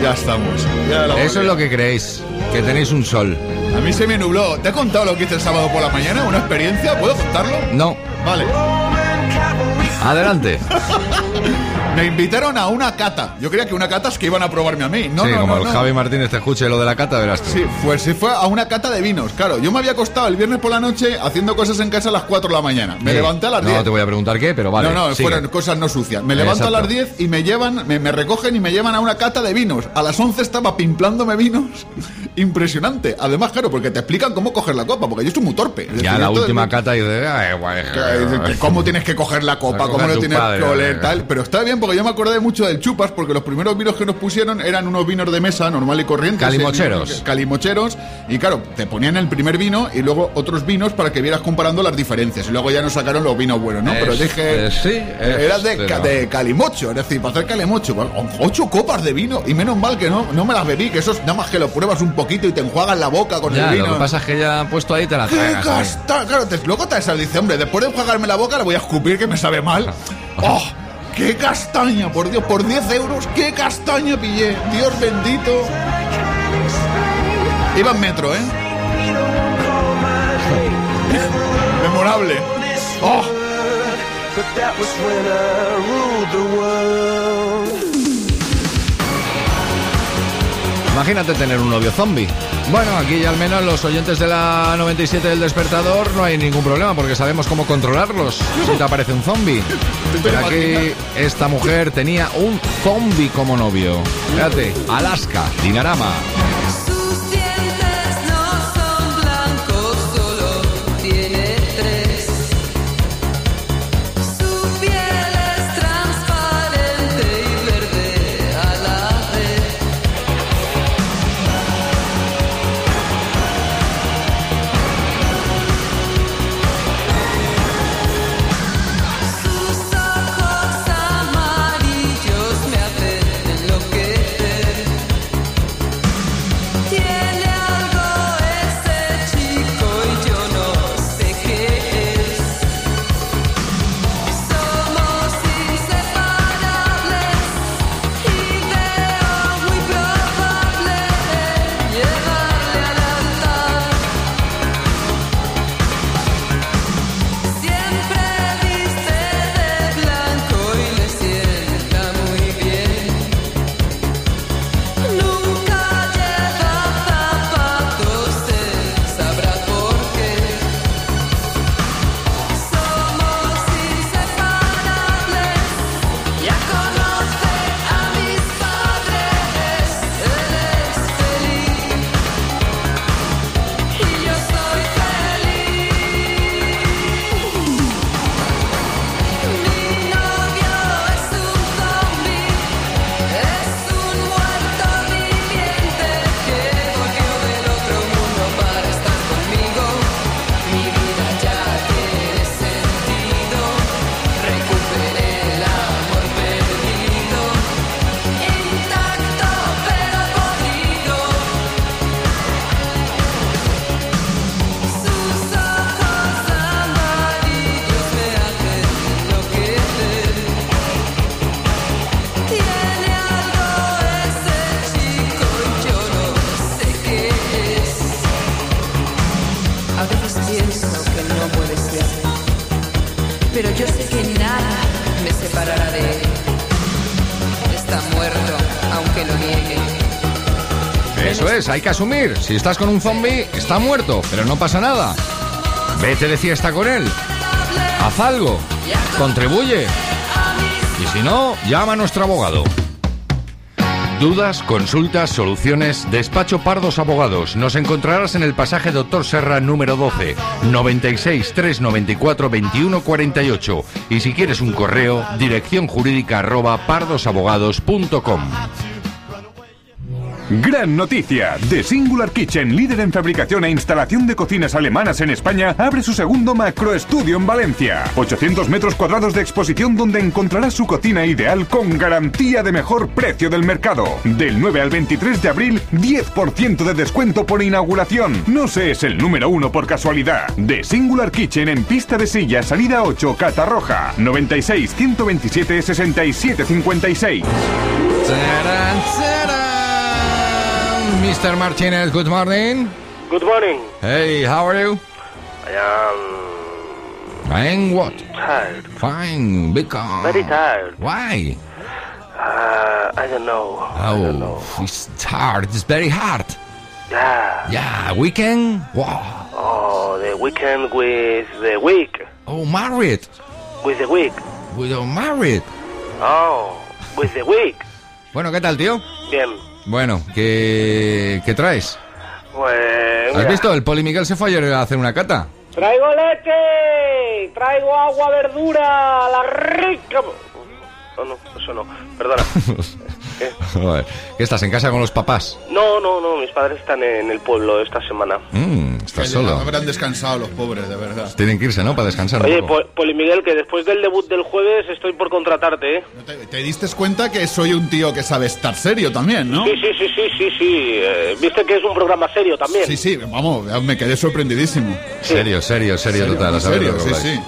ya estamos. Ya Eso es lo que creéis. Que tenéis un sol. A mí se me nubló. ¿Te he contado lo que hice el sábado por la mañana? ¿Una experiencia? ¿Puedo contarlo? No. Vale. Adelante. Me invitaron a una cata. Yo creía que una cata es que iban a probarme a mí. No, sí, no, como no, el. Javi Martínez te escuche lo de la cata, verás tú. Sí, pues sí fue a una cata de vinos. Claro, yo me había acostado el viernes por la noche haciendo cosas en casa a las 4 de la mañana. Me Sí. levanté a las 10. No te voy a preguntar qué, pero vale. no, no, sigue. fueron cosas no sucias. Me levanto Exacto. a las 10 y me llevan, me, me recogen y me llevan a una cata de vinos. A las 11 estaba pimplándome vinos. Impresionante. Además, claro, porque te explican cómo coger la copa, porque yo estoy muy torpe. Ya la última cata y de... ay, guay, que- cómo tienes que coger la copa, cómo lo tienes padre, que oler, vale. tal. Pero está bien porque yo me acordé mucho del chupas, porque los primeros vinos que nos pusieron eran unos vinos de mesa, normal y corriente. Calimocheros. Calimocheros. Y claro, te ponían el primer vino y luego otros vinos para que vieras comparando las diferencias. Y luego ya nos sacaron los vinos buenos, ¿no? Pero dije. sí, Era de, ca- no. de calimocho, es decir, para hacer calimocho. Ocho copas de vino. Y menos mal que no, no me las bebí, que eso es nada más que lo pruebas un poquito y te enjuagas la boca con Ya, el vino. lo que pasa es que ya puesto ahí te la ¡Qué tragas. ¿sabes? gasta! Claro, te, luego te sal, dice, hombre, después de enjuagarme la boca le voy a escupir que me sabe mal. ¡Oh! ¡Qué castaña! Por Dios, por 10 euros, ¡qué castaña pillé! Dios bendito. Iba en metro, ¿eh? Memorable. ¡Oh! Imagínate tener un novio zombie. Bueno, aquí ya al menos los oyentes de la 97 del despertador no hay ningún problema porque sabemos cómo controlarlos si te aparece un zombie. Pero aquí esta mujer tenía un zombie como novio. Fíjate, Alaska, Dinarama. Hay que asumir. Si estás con un zombie, está muerto, pero no pasa nada. Vete de fiesta con él. Haz algo. Contribuye. Y si no, llama a nuestro abogado. Dudas, consultas, soluciones, despacho Pardos Abogados. Nos encontrarás en el pasaje Doctor Serra número 12, 96 394 21 48. Y si quieres un correo, dirección jurídica arroba pardosabogados.com. Gran noticia. The Singular Kitchen, líder en fabricación e instalación de cocinas alemanas en España, abre su segundo macroestudio en Valencia. 800 metros cuadrados de exposición donde encontrarás su cocina ideal con garantía de mejor precio del mercado. Del 9 al 23 de abril, 10% de descuento por inauguración. No se es el número uno por casualidad. The Singular Kitchen en pista de silla, salida 8, Catarroja. 96 127 67 56. Tarán, tarán. Mr. Martinez, good morning. Good morning. Hey, how are you? I Fine, what? am tired. Fine, because... Very tired. Why? Uh, I don't know. Oh, it's hard. It's very hard. Yeah. Yeah, weekend? Wow. Oh, the weekend with the week. Oh, married. With the week. With are married. Oh, with the week. Bueno, ¿qué tal, tío? Bien. Bueno, ¿qué, qué traes? Pues. ¿Has mira. visto? El Poli Miguel se fue ayer a hacer una cata. Traigo leche, traigo agua, verdura, la rica. Oh, no, eso no. Perdona. Joder, ¿Qué estás en casa con los papás? No, no, no. Mis padres están en el pueblo esta semana. Mm, estás solo. Habrán descansado los pobres, de verdad. Tienen que irse, ¿no? Para descansar un Oye, poco. Poli Miguel, que después del debut del jueves estoy por contratarte, ¿eh? ¿Te, te diste cuenta que soy un tío que sabe estar serio también, no? Sí, sí, sí, sí, sí, sí. Eh, Viste que es un programa serio también. Sí, sí, vamos, me quedé sorprendidísimo. Serio, serio, serio, Serio, total. serio, sí, sí.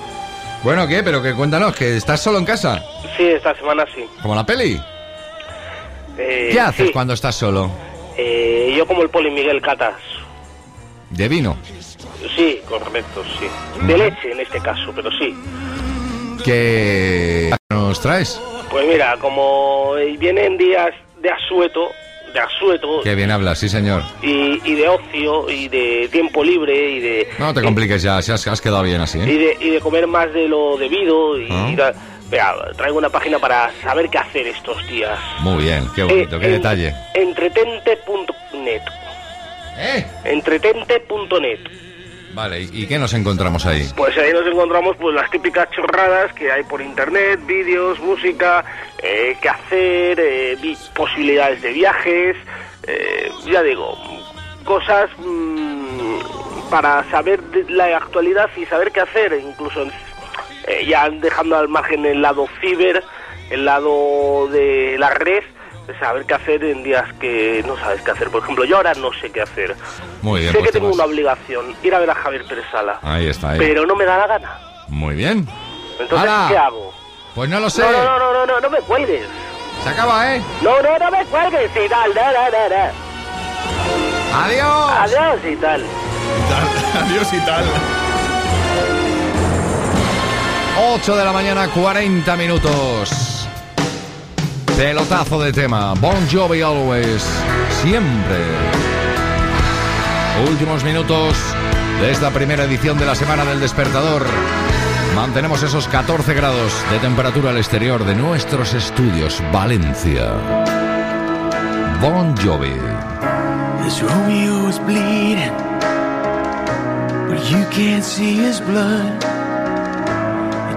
Bueno, ¿qué? Pero que cuéntanos, que estás solo en casa. Sí, esta semana sí. Como la peli. Eh, ¿Qué haces sí. cuando estás solo? Eh, yo como el Poli Miguel Catas. De vino. Sí, correcto, sí. De leche en este caso, pero sí. ¿Qué nos traes? Pues mira, como vienen días de asueto, de asueto Qué bien hablas, sí, señor. y, y de ocio y de tiempo libre y de No te compliques ya, si has, has quedado bien así. y ¿eh? de, y de comer más de lo debido y, Ah. y da- Vea, traigo una página para saber qué hacer estos días. Muy bien, qué bonito, Eh, qué en- detalle. Entretente.net. ¿Eh? Entretente.net. Vale, ¿y, qué nos encontramos ahí? Pues ahí nos encontramos pues las típicas chorradas que hay por internet, vídeos, música, eh, qué hacer, eh, posibilidades de viajes, eh, ya digo, cosas mm, para saber de la actualidad y saber qué hacer, incluso eh, ya dejando al margen el lado ciber, el lado de la red, saber qué hacer en días que no sabes qué hacer. Por ejemplo, yo ahora no sé qué hacer. Muy bien, sé pues que te tengo vas. una obligación, ir a ver a Javier Pérez Sala. Ahí está, ahí. Pero no me da la gana. Muy bien. Entonces, ¡Hala! ¿qué hago? Pues no lo sé. No, no, no, no, no, no, me cuelgues. Se acaba, ¿eh? No, no, no me cuelgues y tal, no, no, no, no. Adiós. Adiós y tal. Adiós y tal. 8 de la mañana, 40 minutos. Pelotazo de tema. Bon Jovi Always. Siempre. Últimos minutos de esta primera edición de la Semana del Despertador. Mantenemos esos 14 grados de temperatura al exterior de nuestros estudios, Valencia. Bon Jovi.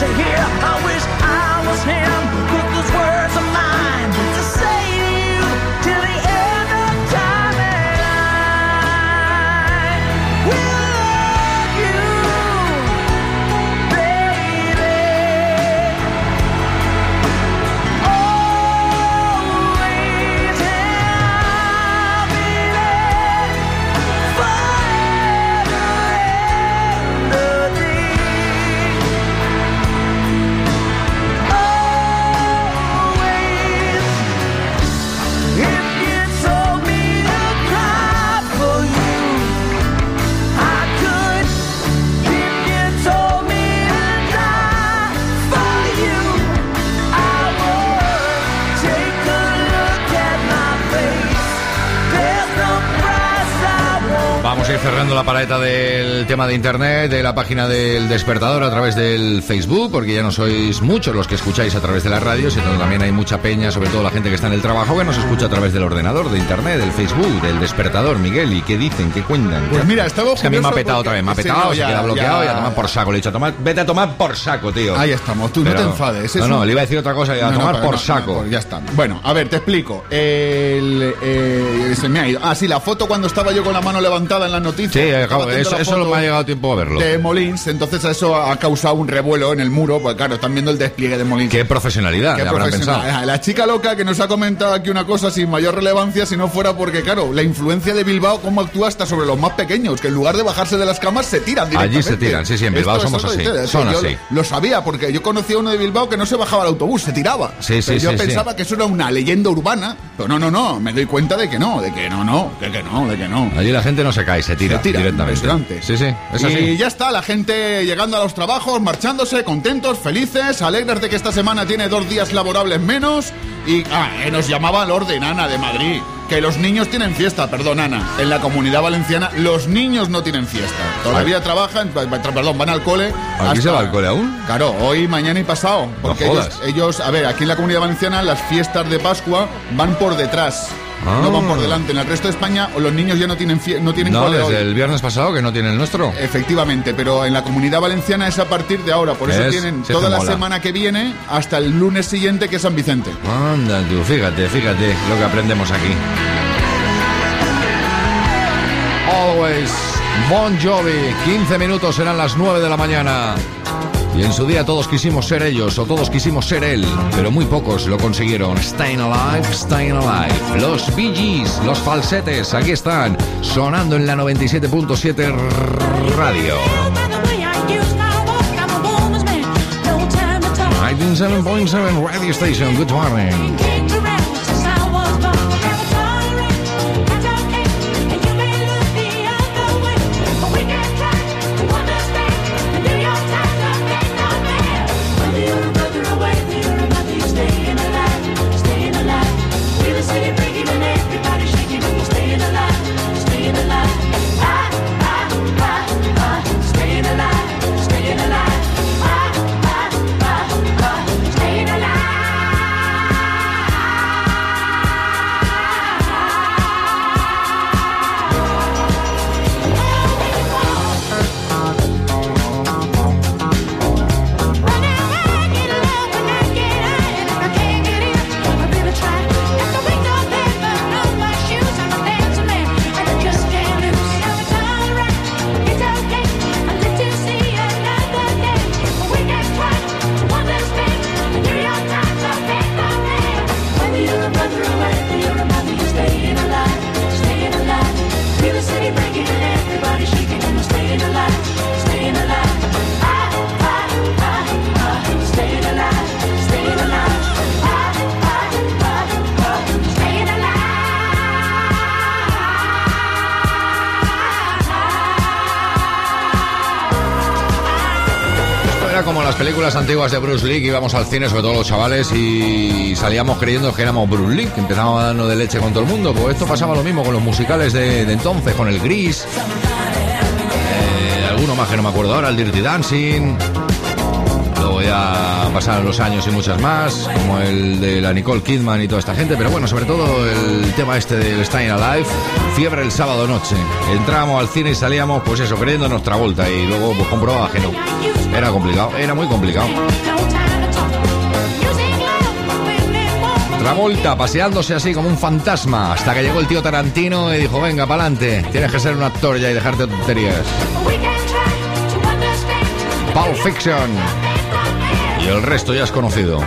to hear. I wish I was him, 'cause those words are mine a ir cerrando la paleta del tema de internet, de la página del despertador a través del Facebook, porque ya no sois muchos los que escucháis a través de la radio, sino también hay mucha peña, sobre todo la gente que está en el trabajo, que nos escucha a través del ordenador, de internet, del Facebook, del despertador. Miguel, ¿y qué dicen? ¿Qué cuentan? Pues mira, estaba Es que a mí me ha petado otra vez, me ha Sí, petado, no, se ya, queda bloqueado y ya. a tomar por saco. Le he dicho, a tomar, vete a tomar por saco, tío. Ahí estamos, tú no te enfades. No, no, un- le iba a decir otra cosa y a No, no, tomar por no, saco. no, pues ya está. Bueno, a ver, te explico. El, eh, se me ha ido. Ah, sí, la foto cuando estaba yo con la mano levantada en la noticia. Sí, eh, Estaba atento eso, eso no me ha llegado tiempo a verlo. De Molins, entonces eso ha causado un revuelo en el muro, pues claro, están viendo el despliegue de Molins. Qué profesionalidad, Qué profesional. pensado. La chica loca que nos ha comentado aquí una cosa sin mayor relevancia, si no fuera porque, claro, la influencia de Bilbao, cómo actúa hasta sobre los más pequeños, que en lugar de bajarse de las camas se tiran Allí directamente. se tiran, sí, sí, en Bilbao Esto- somos así, son yo así. Lo, lo sabía, porque yo conocí a uno de Bilbao que no se bajaba al autobús, se tiraba. Sí, sí, yo sí, sí. pensaba que eso era una leyenda urbana, pero no, no, no, me doy cuenta de que no, de que no, no, de que no, de que no. Allí la gente no se cae, se tira, Se tira, directamente. Sí, sí, es y así. ya está, la gente llegando a los trabajos, marchándose, contentos, felices, alegres de que esta semana tiene dos días laborables menos. Y ah, eh, nos llamaba el orden, Ana, de Madrid. Que los niños tienen fiesta, perdón, Ana. En la comunidad valenciana, los niños no tienen fiesta. Todavía trabajan, pa- pa- perdón, van al cole. ¿Aquí se va al cole aún? Claro, hoy, mañana y pasado. Porque ellos, jodas. ellos, a ver, aquí en la comunidad valenciana, las fiestas de Pascua van por detrás. Ah. No van por delante. En el resto de España, los niños ya no tienen, no tienen No, cole desde hoy. el viernes pasado que no tiene el nuestro. Efectivamente, pero en la comunidad valenciana es a partir de ahora. Por eso tienen toda la mola. semana que viene hasta el lunes siguiente, que es San Vicente. Anda tú, fíjate, fíjate lo que aprendemos aquí. Always Bon Jovi, 15 minutos serán las 9 de la mañana. Y en su día todos quisimos ser ellos o todos quisimos ser él, pero muy pocos lo consiguieron. Staying Alive, Staying Alive. Los Bee los falsetes, aquí están, sonando en la 97.7 radio. 97.7 Radio Station, good morning. Películas antiguas de Bruce Lee, que íbamos al cine, sobre todo los chavales, y salíamos creyendo que éramos Bruce Lee, que empezábamos dando de leche con todo el mundo. Pues esto pasaba lo mismo con los musicales de, de entonces, con el Gris, eh, alguno más que no me acuerdo ahora, el Dirty Dancing. Luego ya pasaron los años y muchas más, como el de la Nicole Kidman y toda esta gente, pero bueno, sobre todo el tema este del Staying Alive, fiebre el sábado noche. Entrábamos al cine y salíamos, pues eso, nuestra vuelta y luego pues comprobaba que no. Era complicado, era muy complicado. Travolta paseándose así como un fantasma hasta que llegó el tío Tarantino y dijo, venga, pa'lante, tienes que ser un actor ya y dejarte de tonterías. Pulp Fiction. El resto ya es conocido.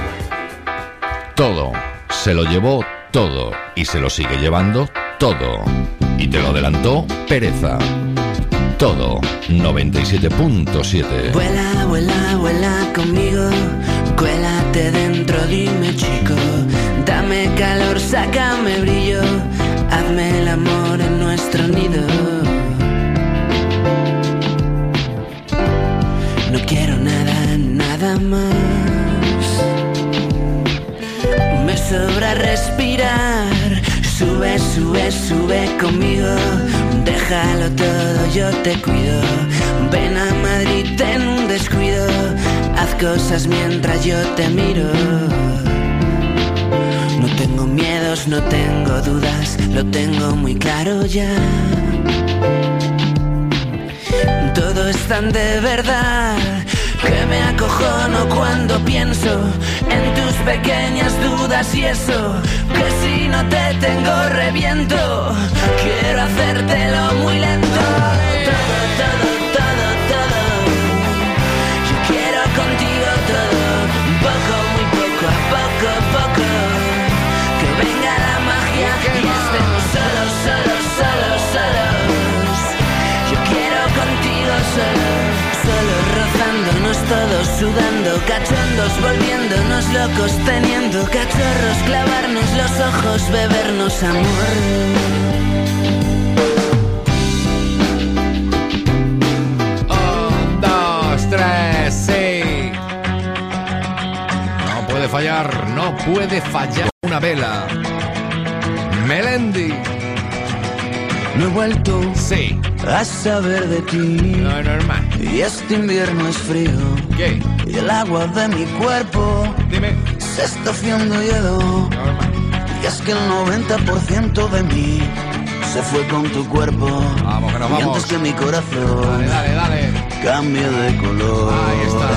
Todo. Se lo llevó todo. Y se lo sigue llevando todo. Y te lo adelantó Pereza. Todo. 97.7. Vuela, vuela, vuela conmigo, cuélate dentro, dime chico, dame calor, sácame brillo, hazme el amor en nuestro nido. No quiero nada, nada más. Sobra respirar. Sube, sube, sube conmigo. Déjalo todo, yo te cuido. Ven a Madrid en un descuido. Haz cosas mientras yo te miro. No tengo miedos, no tengo dudas. Lo tengo muy claro ya. Todo es tan de verdad que me acojono cuando pienso en tus pequeñas dudas y eso que si no te tengo reviento. Quiero hacértelo muy lento. Todos, sudando, cachondos, volviéndonos locos, teniendo cachorros, clavarnos los ojos, bebernos amor. No puede fallar, no puede fallar una vela. Melendi. No he vuelto sí. a saber de ti. No, normal. Y este invierno es frío. ¿Qué? Y el agua de mi cuerpo Dime. se está haciendo hielo. Y es que el 90% de mí se fue con tu cuerpo. Vamos, que nos Y vamos. antes que mi corazón Dale, dale, dale. cambie de color. Ahí está.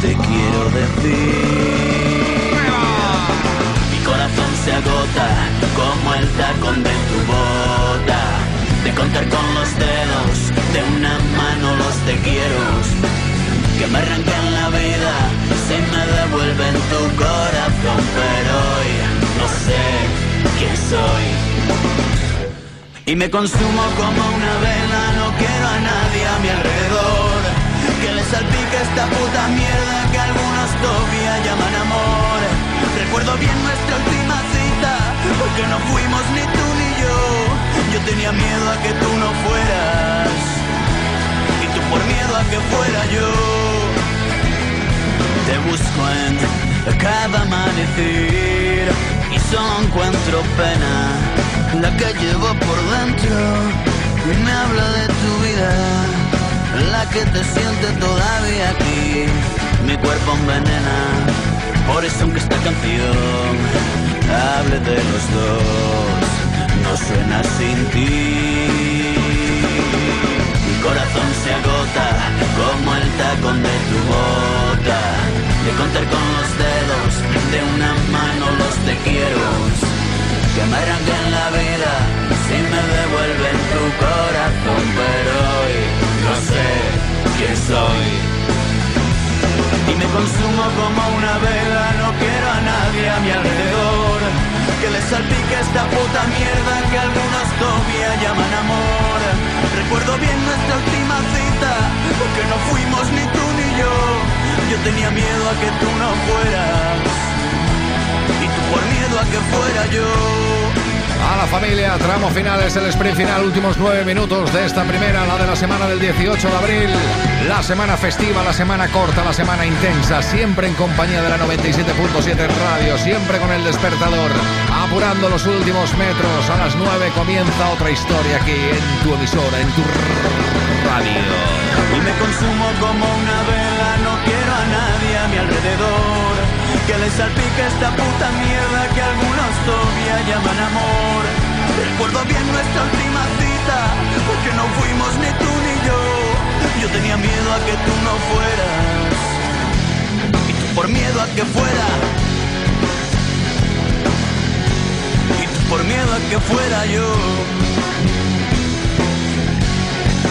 Te quiero decir. Mi corazón se agota como el tacón de tu bota. Contar con los dedos de una mano los te quiero. Que me arrancan la vida si me devuelven tu corazón. Pero hoy no sé quién soy. Y me consumo como una vela, no quiero a nadie a mi alrededor. Que le salpique esta puta mierda que algunos todavía llaman amor. Recuerdo bien nuestra última cita, porque no fuimos ni tú ni yo. Yo tenía miedo a que tú no fueras, y tú por miedo a que fuera yo. Te busco en cada amanecer. Y solo encuentro pena, la que llevo por dentro. Y me habla de tu vida, la que te siente todavía aquí, mi cuerpo envenena, por eso aunque esta canción hable de los dos, suena sin ti. Mi corazón se agota como el tacón de tu bota. De contar con los dedos de una mano los te quiero. Que me arranquen la vida si me devuelven tu corazón. Pero hoy no sé quién soy. Y me consumo como una vela, Salpique esta puta mierda que algunos todavía llaman amor. Recuerdo bien nuestra última cita, porque no fuimos ni tú ni yo. Yo tenía miedo a que tú no fueras, y tú por miedo a que fuera yo. A la familia, tramo final es el sprint final, últimos nueve minutos de esta primera, la de la semana del 18 de abril. La semana festiva, la semana corta, la semana intensa, siempre en compañía de la 97.7 Radio, siempre con el despertador, apurando los últimos metros. A las 9 comienza otra historia aquí en tu emisora, en tu radio. Y me consumo como una vela, no quiero a nadie a mi alrededor. Que les salpique esta puta mierda que algunos todavía llaman amor. Recuerdo bien nuestra última cita, porque no fuimos ni tú ni yo. Yo tenía miedo a que tú no fueras, y tú por miedo a que fuera. Y tú por miedo a que fuera yo.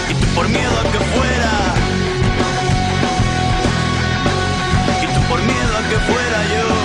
Y tú por miedo a que fuera. Que fuera yo.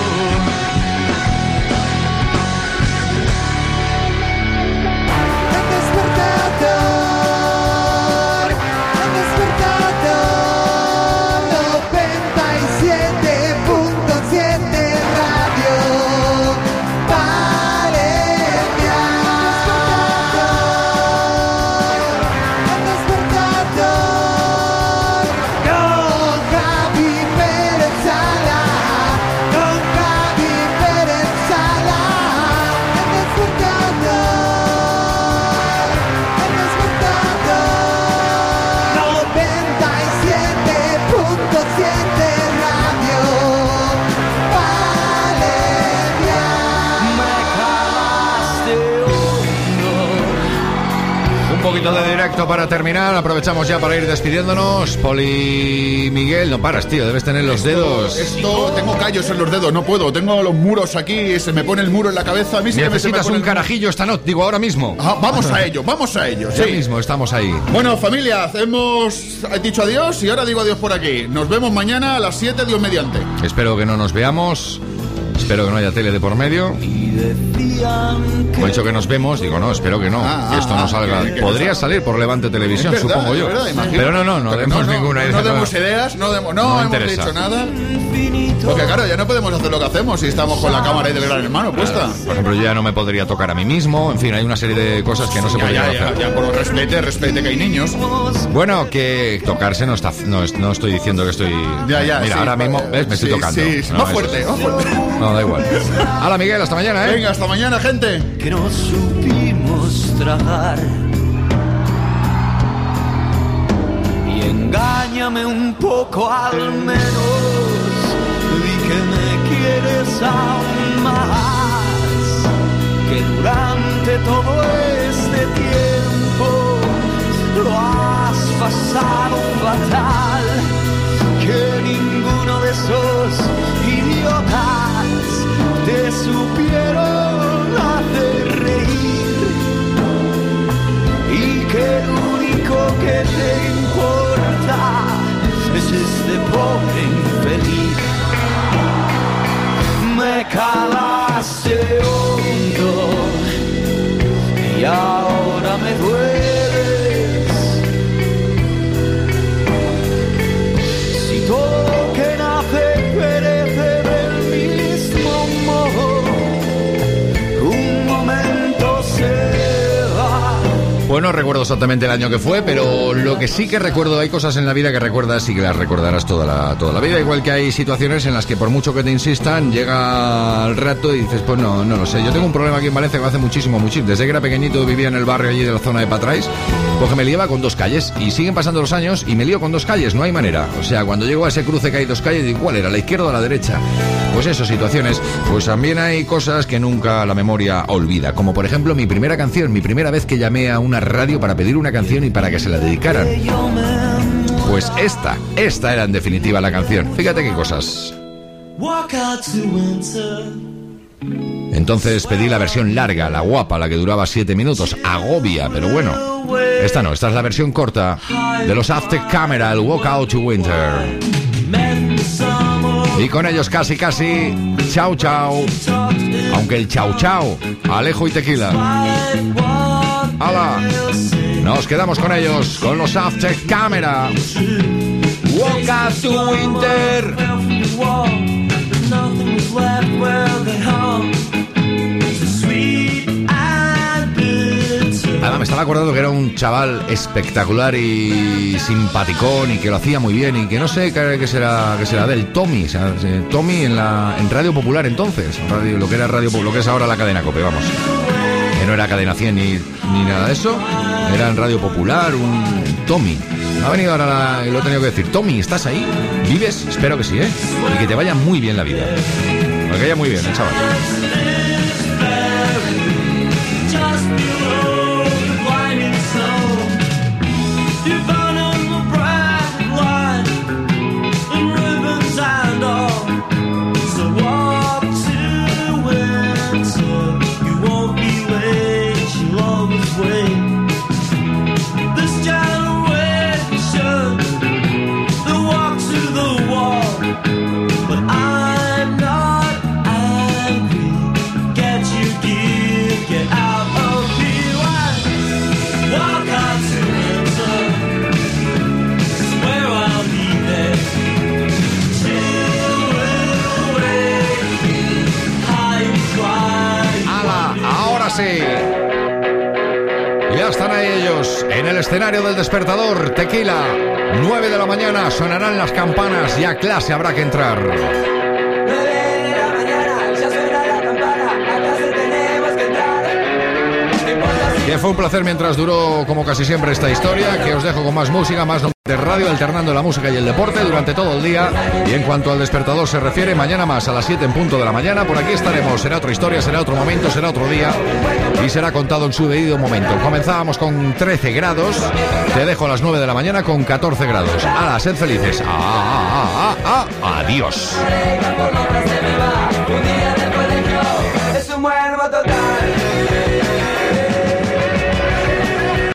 Directo para terminar. Aprovechamos ya para ir despidiéndonos. Poli Miguel, no paras, tío. Debes tener los dedos. Esto, tengo callos en los dedos, no puedo. Tengo los muros aquí, se me pone el muro en la cabeza. A mí sí que me- Necesitas un carajillo esta noche, digo ahora mismo. Ah, vamos a ello, vamos a ello. Ya sí. mismo, estamos ahí. Bueno, familia, hemos dicho adiós y ahora digo adiós por aquí. Nos vemos mañana a las 7, Dios mediante. Espero que no nos veamos. Espero que no haya tele de por medio. Como he dicho que nos vemos, digo no, espero que no. Ah, que esto ah, no ah, salga. que- que Podría no salir por Levante Televisión, verdad, supongo yo. verdad. Pero no, no, no Pero demos no, ninguna No idea. demos ideas, no, demos, no, No hemos interesa. dicho nada. Porque claro, ya no podemos hacer lo que hacemos si estamos con la cámara ahí del gran hermano puesta. Por ejemplo, yo ya no me podría tocar a mí mismo. En fin, hay una serie de cosas que no se podrían ya, ya, hacer. ya, por respete, respete que hay niños. Bueno, que tocarse no está. No, es- no estoy diciendo que estoy. Ya, ya, Mira, sí, ahora mismo. ¿ves? Me estoy Sí, tocando. sí, sí. No, Más es- fuerte, más fuerte. No, da igual. Hala, Miguel, hasta mañana, ¿eh? Venga, hasta mañana, gente. que no supimos tragar. Y engáñame un poco al menos, quieres aún más, que durante todo este tiempo. Lo has pasado fatal, que ninguno de esos idiotas te supieron hacer reír y que lo único que te importa exactamente el año que fue, pero lo que sí que recuerdo, hay cosas en la vida que recuerdas y que las recordarás toda la, toda la vida. Igual que hay situaciones en las que por mucho que te insistan, llega el rato y dices, pues no, no lo sé. Yo tengo un problema aquí en Valencia que me hace muchísimo, muchísimo. Desde que era pequeñito vivía en el barrio allí de la zona de Patrais, porque me liaba con dos calles y siguen pasando los años y me lío con dos calles, no hay manera. O sea, cuando llego a ese cruce que hay dos calles, digo, ¿cuál era? ¿La izquierda o la derecha? Pues eso, situaciones. Pues también hay cosas que nunca la memoria olvida. Como por ejemplo mi primera canción, mi primera vez que llamé a una radio para pedir una canción y para que se la dedicaran. Pues esta, esta era en definitiva la canción. Fíjate qué cosas. Entonces pedí la versión larga, la guapa, la que duraba 7 minutos. Agobia, pero bueno. Esta no, esta es la versión corta de los After Camera, el Walk Out to Winter. Y con ellos casi casi, chao chao. Aunque el chao chao, Alejo y Tequila. ¡Hala! Nos quedamos con ellos, con los After Camera. Walk Out to Winter. Me estaba acordando que era un chaval espectacular y simpaticón y que lo hacía muy bien y que no sé qué, será qué será de él, Tommy, sea, eh, Tommy en la en Radio Popular entonces, lo que era Radio lo que es ahora la cadena Cope, vamos. Que no era cadena 100 ni, ni nada de eso, era en Radio Popular un Tommy. Ha venido ahora y lo he tenido que decir, Tommy, ¿estás ahí? ¿Vives? Espero que sí, ¿eh? Y que te vaya muy bien la vida. Vaya muy bien, el chaval. En el escenario del despertador, tequila. 9 de la mañana sonarán las campanas y a clase habrá que entrar. Fue un placer mientras duró, como casi siempre, esta historia. Que os dejo con más música, más de radio, alternando la música y el deporte durante todo el día. Y en cuanto al despertador se refiere, mañana más a las 7 en punto de la mañana. Por aquí estaremos. Será otra historia, será otro momento, será otro día. Y será contado en su debido momento. Comenzábamos con 13 grados. Te dejo a las 9 de la mañana con 14 grados. ¡Hala, sed felices! ¡Ah, ah, ah, ah! ¡Adiós! Es un.